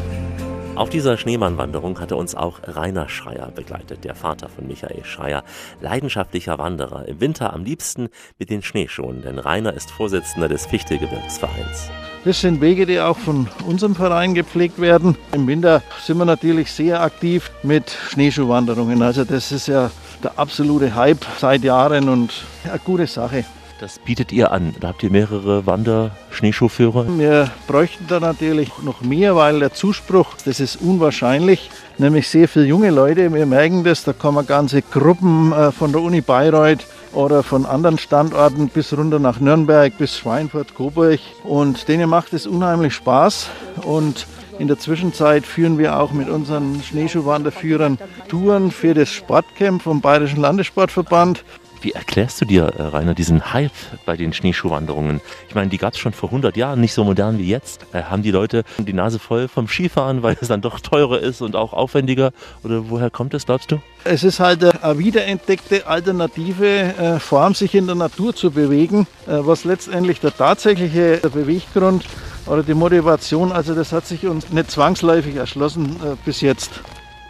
Auf dieser Schneemannwanderung hatte uns auch Rainer Schreier begleitet, der Vater von Michael Schreier, leidenschaftlicher Wanderer, im Winter am liebsten mit den Schneeschuhen, denn Rainer ist Vorsitzender des Fichtelgebirgsvereins. Das sind Wege, die auch von unserem Verein gepflegt werden. Im Winter sind wir natürlich sehr aktiv mit Schneeschuhwanderungen. Also das ist ja der absolute Hype seit Jahren und eine gute Sache. Das bietet ihr an. Da habt ihr mehrere Wander-Schneeschuhführer. Wir bräuchten da natürlich noch mehr, weil der Zuspruch, das ist unwahrscheinlich. Nämlich sehr viele junge Leute, wir merken das, da kommen ganze Gruppen äh, von der Uni Bayreuth oder von anderen Standorten bis runter nach Nürnberg, bis Schweinfurt, Coburg. Und denen macht es unheimlich Spaß. Und in der Zwischenzeit führen wir auch mit unseren Schneeschuhwanderführern Touren für das Sportcamp vom Bayerischen Landessportverband. Wie erklärst du dir, äh, Rainer, diesen Hype bei den Schneeschuhwanderungen? Ich meine, die gab es schon vor 100 Jahren, nicht so modern wie jetzt. Äh, haben die Leute die Nase voll vom Skifahren, weil es dann doch teurer ist und auch aufwendiger? Oder woher kommt das, glaubst du? Es ist halt eine wiederentdeckte alternative äh, Form, sich in der Natur zu bewegen, äh, was letztendlich der tatsächliche Beweggrund oder die Motivation, also das hat sich uns nicht zwangsläufig erschlossen äh, bis jetzt.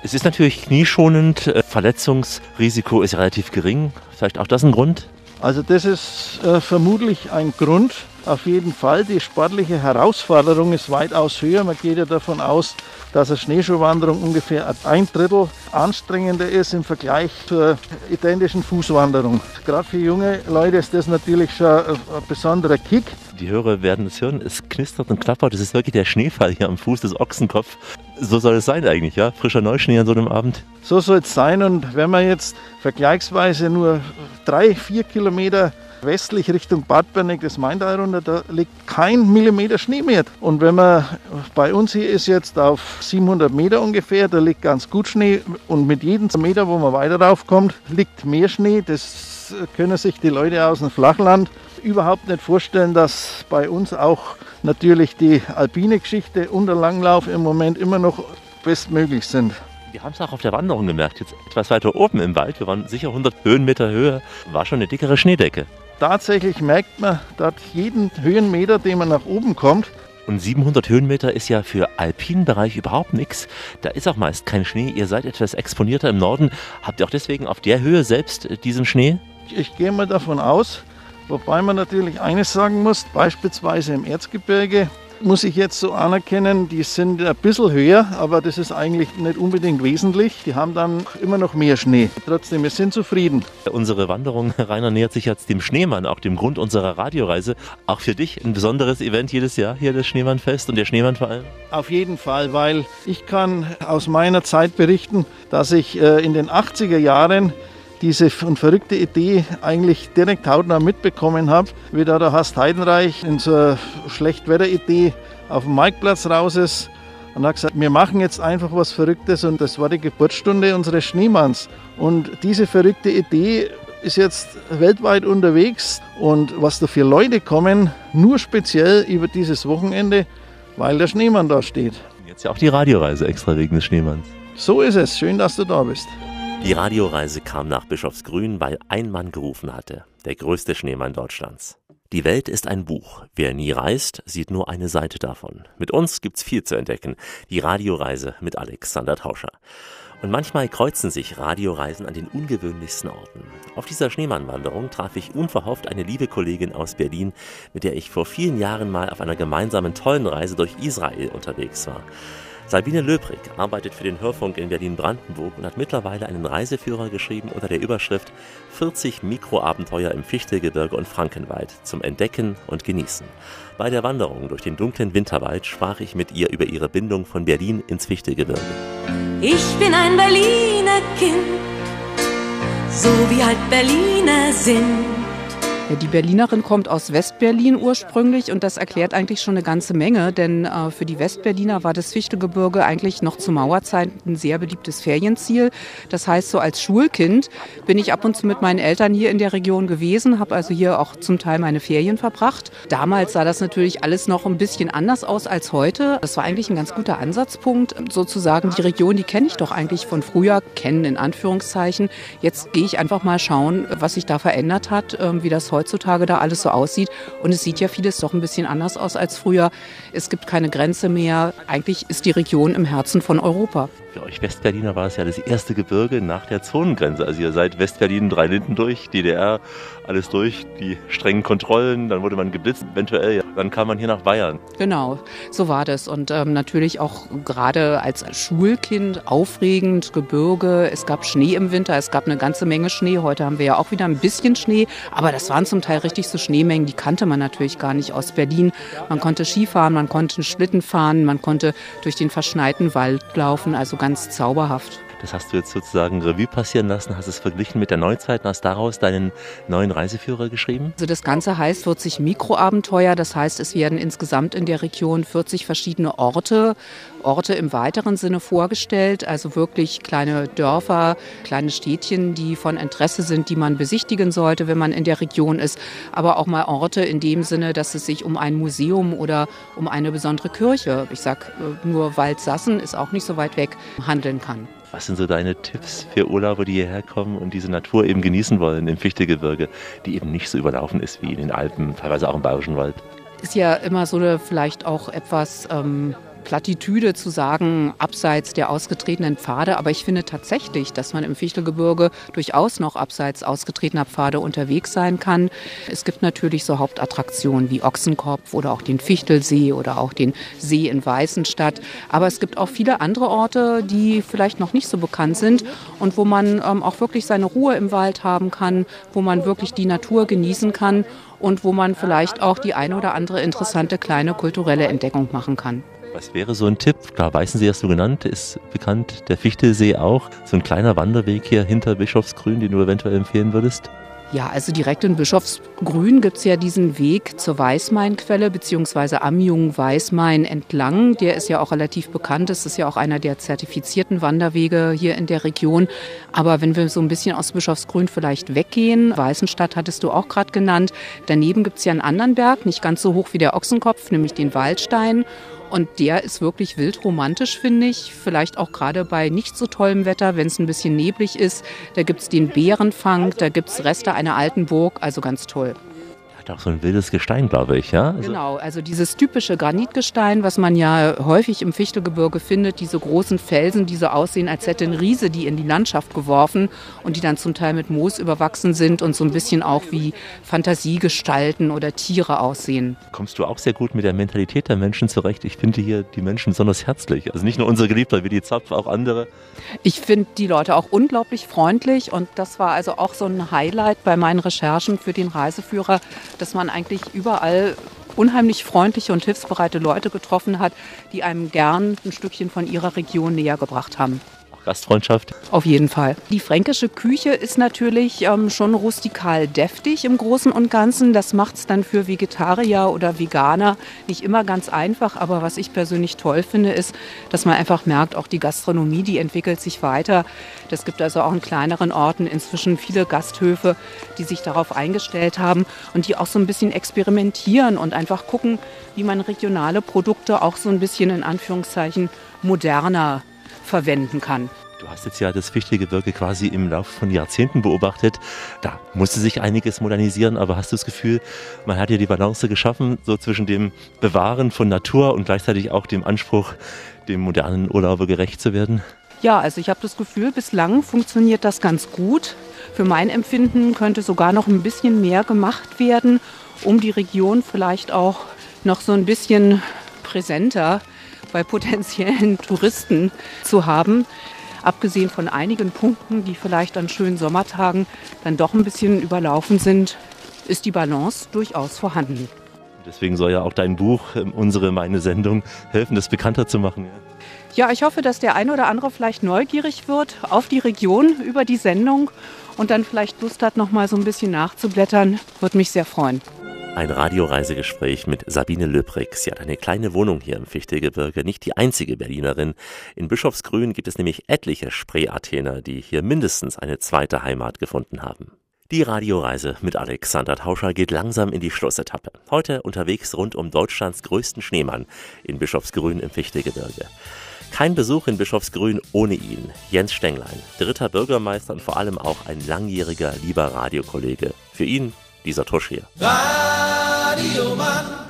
Es ist natürlich knieschonend, äh, Verletzungsrisiko ist relativ gering. Vielleicht auch das ein Grund? Also das ist äh, vermutlich ein Grund. Auf jeden Fall, die sportliche Herausforderung ist weitaus höher. Man geht ja davon aus, dass eine Schneeschuhwanderung ungefähr ein Drittel anstrengender ist im Vergleich zur identischen Fußwanderung. Gerade für junge Leute ist das natürlich schon ein, besonderer Kick. Die Hörer werden es hören, es knistert und klappert. Das ist wirklich der Schneefall hier am Fuß des Ochsenkopf. So soll es sein eigentlich, ja? Frischer Neuschnee an so einem Abend. So soll es sein. Und wenn man jetzt vergleichsweise nur drei, vier Kilometer westlich Richtung Bad Berneck das Maintal runter, da liegt kein Millimeter Schnee mehr. Und wenn man bei uns hier ist jetzt auf 700 Meter ungefähr, da liegt ganz gut Schnee. Und mit jedem Meter, wo man weiter raufkommt, liegt mehr Schnee. Das können sich die Leute aus dem Flachland überhaupt nicht vorstellen, dass bei uns auch natürlich die alpine Geschichte und der Langlauf im Moment immer noch bestmöglich sind. Wir haben es auch auf der Wanderung gemerkt. Jetzt etwas weiter oben im Wald, wir waren sicher 100 Höhenmeter Höhe, war schon eine dickere Schneedecke. Tatsächlich merkt man dort jeden Höhenmeter, den man nach oben kommt. Und 700 Höhenmeter ist ja für alpinen Bereich überhaupt nichts. Da ist auch meist kein Schnee. Ihr seid etwas exponierter im Norden. Habt ihr auch deswegen auf der Höhe selbst äh, diesen Schnee? Ich gehe mal davon aus, wobei man natürlich eines sagen muss, beispielsweise im Erzgebirge muss ich jetzt so anerkennen, die sind ein bisschen höher, aber das ist eigentlich nicht unbedingt wesentlich. Die haben dann immer noch mehr Schnee. Trotzdem, wir sind zufrieden. Unsere Wanderung, Rainer, nähert sich jetzt dem Schneemann, auch dem Grund unserer Radioreise. Auch für dich ein besonderes Event jedes Jahr hier das Schneemannfest und der Schneemann vor allem? Auf jeden Fall, weil ich kann aus meiner Zeit berichten, dass ich äh, in den 80er Jahren diese verrückte Idee eigentlich direkt hautnah mitbekommen habe, wie da der Hast Heidenreich in so einer Schlechtwetter-Idee auf dem Marktplatz raus ist und hat gesagt, wir machen jetzt einfach was Verrücktes und das war die Geburtsstunde unseres Schneemanns. Und diese verrückte Idee ist jetzt weltweit unterwegs und was da für Leute kommen, nur speziell über dieses Wochenende, weil der Schneemann da steht. Jetzt ja auch die Radioreise extra wegen des Schneemanns. So ist es. Schön, dass du da bist. Die Radioreise kam nach Bischofsgrün, weil ein Mann gerufen hatte, der größte Schneemann Deutschlands. Die Welt ist ein Buch. Wer nie reist, sieht nur eine Seite davon. Mit uns gibt's viel zu entdecken. Die Radioreise mit Alexander Tauscher. Und manchmal kreuzen sich Radioreisen an den ungewöhnlichsten Orten. Auf dieser Schneemannwanderung traf ich unverhofft eine liebe Kollegin aus Berlin, mit der ich vor vielen Jahren mal auf einer gemeinsamen tollen Reise durch Israel unterwegs war. Sabine Löbrig arbeitet für den Hörfunk in Berlin-Brandenburg und hat mittlerweile einen Reiseführer geschrieben unter der Überschrift 40 Mikroabenteuer im Fichtelgebirge und Frankenwald zum Entdecken und Genießen. Bei der Wanderung durch den dunklen Winterwald sprach ich mit ihr über ihre Bindung von Berlin ins Fichtelgebirge. Ich bin ein Berliner Kind, so wie halt Berliner sind. Ja, die Berlinerin kommt aus Westberlin ursprünglich und das erklärt eigentlich schon eine ganze Menge, denn äh, für die Westberliner war das Fichtelgebirge eigentlich noch zu Mauerzeiten ein sehr beliebtes Ferienziel. Das heißt, so als Schulkind bin ich ab und zu mit meinen Eltern hier in der Region gewesen, habe also hier auch zum Teil meine Ferien verbracht. Damals sah das natürlich alles noch ein bisschen anders aus als heute. Das war eigentlich ein ganz guter Ansatzpunkt, sozusagen die Region, die kenne ich doch eigentlich von früher, kennen in Anführungszeichen. Jetzt gehe ich einfach mal schauen, was sich da verändert hat, äh, wie das heutzutage da alles so aussieht. Und es sieht ja vieles doch ein bisschen anders aus als früher. Es gibt keine Grenze mehr. Eigentlich ist die Region im Herzen von Europa. Für euch Westberliner war es ja das erste Gebirge nach der Zonengrenze. Also ihr seid Westberlin drei Linden durch, DDR, alles durch, die strengen Kontrollen, dann wurde man geblitzt, eventuell, ja. dann kam man hier nach Bayern. Genau, so war das. Und ähm, natürlich auch gerade als Schulkind aufregend, Gebirge, es gab Schnee im Winter, es gab eine ganze Menge Schnee. Heute haben wir ja auch wieder ein bisschen Schnee, aber das waren zum Teil richtig so Schneemengen, die kannte man natürlich gar nicht aus Berlin. Man konnte Skifahren, man konnte Schlitten fahren, man konnte durch den verschneiten Wald laufen, also ganz zauberhaft. Das hast du jetzt sozusagen Revue passieren lassen, hast es verglichen mit der Neuzeit und hast daraus deinen neuen Reiseführer geschrieben? Also das Ganze heißt 40 Mikroabenteuer. Das heißt, es werden insgesamt in der Region 40 verschiedene Orte, Orte im weiteren Sinne vorgestellt. Also wirklich kleine Dörfer, kleine Städtchen, die von Interesse sind, die man besichtigen sollte, wenn man in der Region ist. Aber auch mal Orte in dem Sinne, dass es sich um ein Museum oder um eine besondere Kirche, ich sag äh, nur Waldsassen ist auch nicht so weit weg, handeln kann. Was sind so deine Tipps für Urlauber, die hierher kommen und diese Natur eben genießen wollen im Fichtelgebirge, die eben nicht so überlaufen ist wie in den Alpen, teilweise auch im Bayerischen Wald? Ist ja immer so eine vielleicht auch etwas ähm, Plattitüde zu sagen, abseits der ausgetretenen Pfade. Aber ich finde tatsächlich, dass man im Fichtelgebirge durchaus noch abseits ausgetretener Pfade unterwegs sein kann. Es gibt natürlich so Hauptattraktionen wie Ochsenkopf oder auch den Fichtelsee oder auch den See in Weißenstadt. Aber es gibt auch viele andere Orte, die vielleicht noch nicht so bekannt sind und wo man ähm, auch wirklich seine Ruhe im Wald haben kann, wo man wirklich die Natur genießen kann und wo man vielleicht auch die eine oder andere interessante kleine kulturelle Entdeckung machen kann. Was wäre so ein Tipp? Klar, Weißensee hast du genannt, ist bekannt, der Fichtelsee auch. So ein kleiner Wanderweg hier hinter Bischofsgrün, den du eventuell empfehlen würdest? Ja, also direkt in Bischofsgrün gibt es ja diesen Weg zur Weißmainquelle beziehungsweise am Jungen Weißmain entlang. Der ist ja auch relativ bekannt. Das ist ja auch einer der zertifizierten Wanderwege hier in der Region. Aber wenn wir so ein bisschen aus Bischofsgrün vielleicht weggehen, Weißenstadt hattest du auch gerade genannt. Daneben gibt es ja einen anderen Berg, nicht ganz so hoch wie der Ochsenkopf, nämlich den Waldstein. Und der ist wirklich wild romantisch, finde ich. Vielleicht auch gerade bei nicht so tollem Wetter, wenn es ein bisschen neblig ist. Da gibt es den Bärenfang, da gibt es Reste einer alten Burg, also ganz toll. Hat auch so ein wildes Gestein, glaube ich, ja? Also genau, also dieses typische Granitgestein, was man ja häufig im Fichtelgebirge findet, diese großen Felsen, die so aussehen, als hätte ein Riese die in die Landschaft geworfen und die dann zum Teil mit Moos überwachsen sind und so ein bisschen auch wie Fantasiegestalten oder Tiere aussehen. Kommst du auch sehr gut mit der Mentalität der Menschen zurecht? Ich finde hier die Menschen besonders herzlich. Also nicht nur unser Geliebter wie die Zapf, auch andere. Ich finde die Leute auch unglaublich freundlich und das war also auch so ein Highlight bei meinen Recherchen für den Reiseführer, dass man eigentlich überall unheimlich freundliche und hilfsbereite Leute getroffen hat, die einem gern ein Stückchen von ihrer Region näher gebracht haben. Gastfreundschaft? Auf jeden Fall. Die fränkische Küche ist natürlich ähm, schon rustikal deftig im Großen und Ganzen. Das macht es dann für Vegetarier oder Veganer nicht immer ganz einfach. Aber was ich persönlich toll finde, ist, dass man einfach merkt, auch die Gastronomie, die entwickelt sich weiter. Es gibt also auch in kleineren Orten inzwischen viele Gasthöfe, die sich darauf eingestellt haben und die auch so ein bisschen experimentieren und einfach gucken, wie man regionale Produkte auch so ein bisschen in Anführungszeichen moderner verwenden kann. Du hast jetzt ja das Fichtelgebirge quasi im Laufe von Jahrzehnten beobachtet. Da musste sich einiges modernisieren, aber hast du das Gefühl, man hat ja die Balance geschaffen, so zwischen dem Bewahren von Natur und gleichzeitig auch dem Anspruch, dem modernen Urlauber gerecht zu werden? Ja, also ich habe das Gefühl, bislang funktioniert das ganz gut. Für mein Empfinden könnte sogar noch ein bisschen mehr gemacht werden, um die Region vielleicht auch noch so ein bisschen präsenter bei potenziellen Touristen zu haben. Abgesehen von einigen Punkten, die vielleicht an schönen Sommertagen dann doch ein bisschen überlaufen sind, ist die Balance durchaus vorhanden. Deswegen soll ja auch dein Buch, ähm, unsere meine Sendung, helfen, das bekannter zu machen. Ja, ich hoffe, dass der eine oder andere vielleicht neugierig wird auf die Region über die Sendung und dann vielleicht Lust hat, noch mal so ein bisschen nachzublättern. Würde mich sehr freuen. Ein Radioreisegespräch mit Sabine Löbrich. Sie hat eine kleine Wohnung hier im Fichtelgebirge, nicht die einzige Berlinerin. In Bischofsgrün gibt es nämlich etliche Spree-Athener, die hier mindestens eine zweite Heimat gefunden haben. Die Radioreise mit Alexander Tauscher geht langsam in die Schlussetappe. Heute unterwegs rund um Deutschlands größten Schneemann in Bischofsgrün im Fichtelgebirge. Kein Besuch in Bischofsgrün ohne ihn. Jens Stenglein, dritter Bürgermeister und vor allem auch ein langjähriger lieber Radiokollege. Für ihn dieser Tusch hier.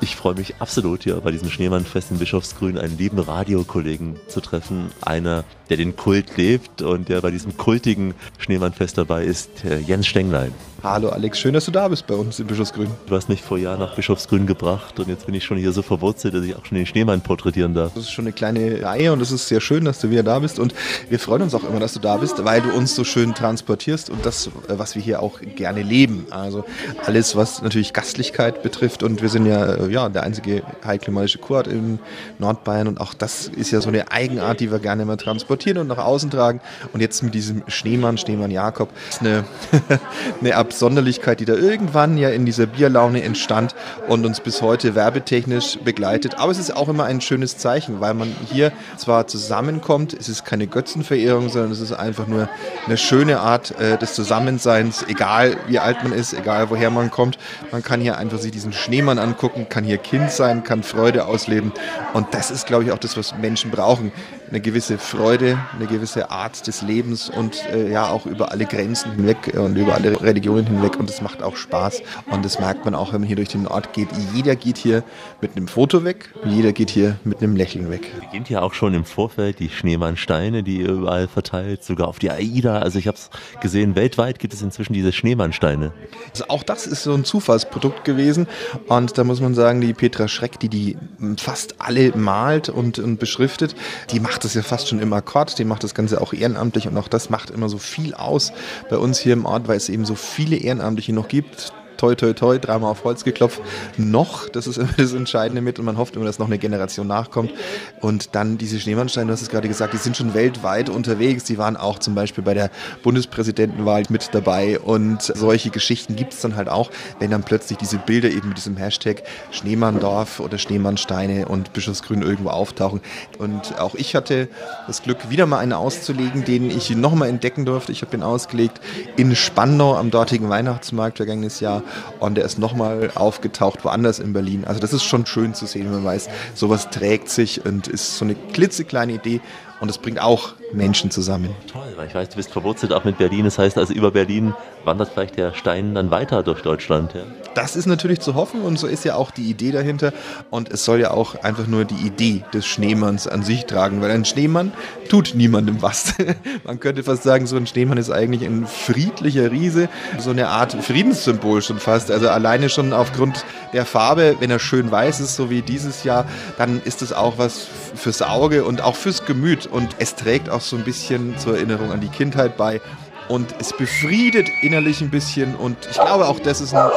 Ich freue mich absolut hier bei diesem Schneemannfest in Bischofsgrün einen lieben Radiokollegen zu treffen. Einer, der den Kult lebt und der bei diesem kultigen Schneemannfest dabei ist, Jens Stenglein. Hallo Alex, schön, dass du da bist bei uns in Bischofsgrün. Du hast mich vor Jahren nach Bischofsgrün gebracht und jetzt bin ich schon hier so verwurzelt, dass ich auch schon den Schneemann porträtieren darf. Das ist schon eine kleine Reihe und es ist sehr schön, dass du wieder da bist und wir freuen uns auch immer, dass du da bist, weil du uns so schön transportierst und das, was wir hier auch gerne leben. Also alles, was natürlich Gastlichkeit betrifft und wir sind ja, ja der einzige heilklimatische Kurort in Nordbayern und auch das ist ja so eine Eigenart, die wir gerne immer transportieren und nach außen tragen und jetzt mit diesem Schneemann, Schneemann Jakob, ist eine, eine Absonderlichkeit, die da irgendwann ja in dieser Bierlaune entstand und uns bis heute werbetechnisch begleitet. Aber es ist auch immer ein schönes Zeichen, weil man hier zwar zusammenkommt, es ist keine Götzenverehrung, sondern es ist einfach nur eine schöne Art äh, des Zusammenseins, egal wie alt man ist, egal woher man kommt. Man kann hier einfach sich diesen Schneemann angucken, kann hier Kind sein, kann Freude ausleben und das ist, glaube ich, auch das, was Menschen brauchen. Eine gewisse Freude, eine gewisse Art des Lebens und äh, ja auch über alle Grenzen hinweg und über alle Religionen hinweg und es macht auch Spaß und das merkt man auch, wenn man hier durch den Ort geht. Jeder geht hier mit einem Foto weg, jeder geht hier mit einem Lächeln weg. Beginnt ja auch schon im Vorfeld die Schneemannsteine, die ihr überall verteilt, sogar auf die AIDA. Also ich habe es gesehen, weltweit gibt es inzwischen diese Schneemannsteine. Also auch das ist so ein Zufallsprodukt gewesen und da muss man sagen, die Petra Schreck, die die fast alle malt und, und beschriftet, die macht das ja fast schon im Akkord, die macht das Ganze auch ehrenamtlich und auch das macht immer so viel aus bei uns hier im Ort, weil es eben so viele Ehrenamtliche noch gibt toi, toi, toi, dreimal auf Holz geklopft, noch, das ist immer das Entscheidende mit und man hofft immer, dass noch eine Generation nachkommt. Und dann diese Schneemannsteine, du hast es gerade gesagt, die sind schon weltweit unterwegs. Die waren auch zum Beispiel bei der Bundespräsidentenwahl mit dabei und solche Geschichten gibt es dann halt auch, wenn dann plötzlich diese Bilder eben mit diesem Hashtag Schneemanndorf oder Schneemannsteine und Bischofsgrün irgendwo auftauchen. Und auch ich hatte das Glück, wieder mal einen auszulegen, den ich nochmal entdecken durfte. Ich habe ihn ausgelegt in Spandau am dortigen Weihnachtsmarkt vergangenes Jahr und der ist nochmal aufgetaucht woanders in Berlin. Also das ist schon schön zu sehen, wenn man weiß, sowas trägt sich und ist so eine klitzekleine Idee und es bringt auch Menschen zusammen. Toll, weil ich weiß, du bist verwurzelt auch mit Berlin. Das heißt also, über Berlin wandert vielleicht der Stein dann weiter durch Deutschland. Ja? Das ist natürlich zu hoffen und so ist ja auch die Idee dahinter. Und es soll ja auch einfach nur die Idee des Schneemanns an sich tragen, weil ein Schneemann tut niemandem was. Man könnte fast sagen, so ein Schneemann ist eigentlich ein friedlicher Riese, so eine Art Friedenssymbol schon fast. Also alleine schon aufgrund der Farbe, wenn er schön weiß ist, so wie dieses Jahr, dann ist es auch was fürs Auge und auch fürs Gemüt. Und es trägt auch so ein bisschen zur Erinnerung an die Kindheit bei. Und es befriedet innerlich ein bisschen. Und ich glaube, auch das ist ein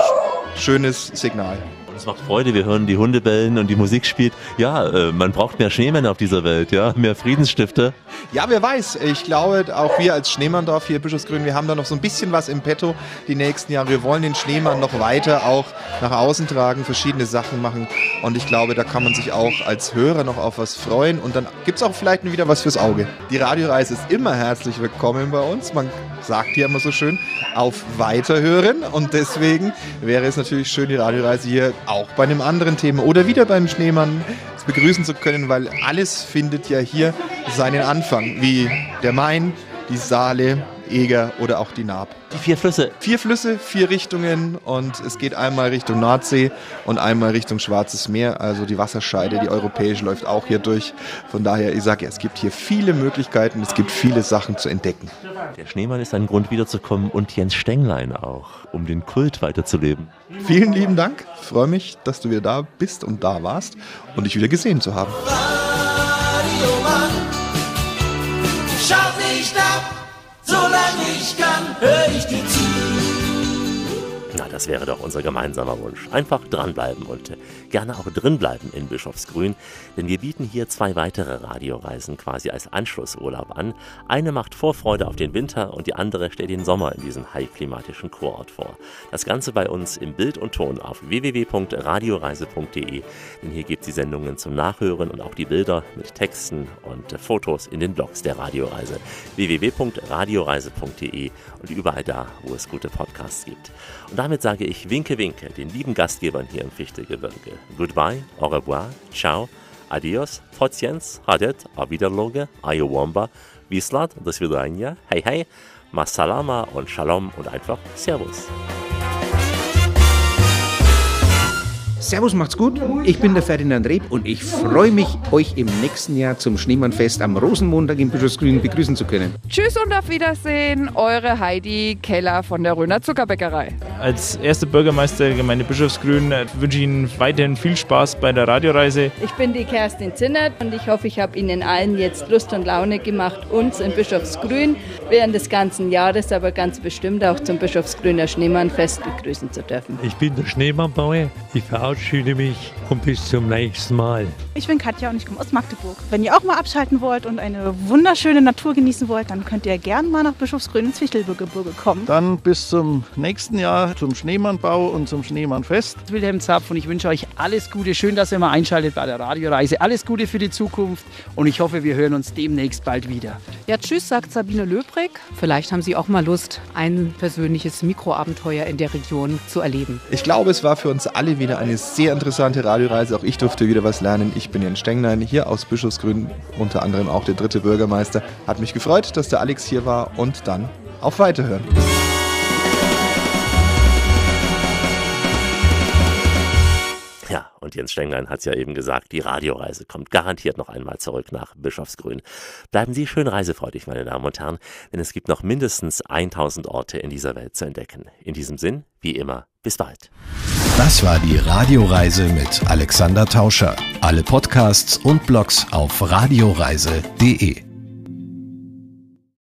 schönes Signal. Es macht Freude, wir hören die Hunde bellen und die Musik spielt. Ja, äh, man braucht mehr Schneemänner auf dieser Welt, ja, mehr Friedensstifter. Ja, wer weiß. Ich glaube, auch wir als Schneemanndorf hier Bischofsgrün, wir haben da noch so ein bisschen was im Petto die nächsten Jahre. Wir wollen den Schneemann noch weiter auch nach außen tragen, verschiedene Sachen machen. Und ich glaube, da kann man sich auch als Hörer noch auf was freuen. Und dann gibt es auch vielleicht wieder was fürs Auge. Die Radioreise ist immer herzlich willkommen bei uns. Man sagt hier immer so schön, auf Weiterhören. Und deswegen wäre es natürlich schön, die Radioreise hier auch bei einem anderen Thema oder wieder beim Schneemann begrüßen zu können, weil alles findet ja hier seinen Anfang, wie der Main, die Saale, Eger oder auch die Naab. Die vier Flüsse. Vier Flüsse, vier Richtungen und es geht einmal Richtung Nordsee und einmal Richtung Schwarzes Meer. Also die Wasserscheide, die europäische, läuft auch hier durch. Von daher, ich sage ja, es gibt hier viele Möglichkeiten, es gibt viele Sachen zu entdecken. Der Schneemann ist ein Grund wiederzukommen und Jens Stenglein auch, um den Kult weiterzuleben. Vielen lieben Dank. Ich freue mich, dass du wieder da bist und da warst und dich wieder gesehen zu haben. Radiomann, schaut hör ich dir zu. Na, das wäre doch unser gemeinsamer Wunsch. Einfach dranbleiben und äh, gerne auch drinbleiben in Bischofsgrün, denn wir bieten hier zwei weitere Radioreisen quasi als Anschlussurlaub an. Eine macht Vorfreude auf den Winter und die andere stellt den Sommer in diesem high-klimatischen Kurort vor. Das Ganze bei uns im Bild und Ton auf www.radioreise.de, denn hier gibt es die Sendungen zum Nachhören und auch die Bilder mit Texten und äh, Fotos in den Blogs der Radioreise. www.radioreise.de und überall da, wo es gute Podcasts gibt. Und damit sage ich Winke Winke den lieben Gastgebern hier im Fichtegebirge. Goodbye, au revoir, ciao, adios, Potjens, Hadet, auf Wiederloge, Ayowamba, Wislat, das Vidania, hey hey, Masalama und Shalom und einfach Servus. Servus, macht's gut. Ich bin der Ferdinand Reb und ich freue mich, euch im nächsten Jahr zum Schneemannfest am Rosenmontag in Bischofsgrün begrüßen zu können. Tschüss und auf Wiedersehen, eure Heidi Keller von der Röner Zuckerbäckerei. Als erster Bürgermeister der Gemeinde Bischofsgrün äh, wünsche ich Ihnen weiterhin viel Spaß bei der Radioreise. Ich bin die Kerstin Zinnert und ich hoffe, ich habe Ihnen allen jetzt Lust und Laune gemacht, uns in Bischofsgrün während des ganzen Jahres, aber ganz bestimmt auch zum Bischofsgrüner Schneemannfest begrüßen zu dürfen. Ich bin der Schneemannbauer. Ich verabschiede mich und bis zum nächsten Mal. Ich bin Katja und ich komme aus Magdeburg. Wenn ihr auch mal abschalten wollt und eine wunderschöne Natur genießen wollt, dann könnt ihr gerne mal nach Bischofsgrün ins Fichtelgebirge kommen. Dann bis zum nächsten Jahr zum Schneemannbau und zum Schneemannfest. Wilhelm Zapf und ich wünsche euch alles Gute. Schön, dass ihr mal einschaltet bei der Radioreise. Alles Gute für die Zukunft und ich hoffe, wir hören uns demnächst bald wieder. Ja, tschüss, sagt Sabine Löbrig. Vielleicht haben Sie auch mal Lust, ein persönliches Mikroabenteuer in der Region zu erleben. Ich glaube, es war für uns alle wieder eine sehr interessante Radioreise. Auch ich durfte wieder was lernen. Ich bin Jens Stenglein, hier aus Bischofsgrün, unter anderem auch der dritte Bürgermeister. Hat mich gefreut, dass der Alex hier war und dann auf Weiterhören. Ja, und Jens Stenglein hat es ja eben gesagt, die Radioreise kommt garantiert noch einmal zurück nach Bischofsgrün. Bleiben Sie schön reisefreudig, meine Damen und Herren, denn es gibt noch mindestens 1000 Orte in dieser Welt zu entdecken. In diesem Sinn, wie immer, bis bald. Das war die Radioreise mit Alexander Tauscher. Alle Podcasts und Blogs auf radioreise.de.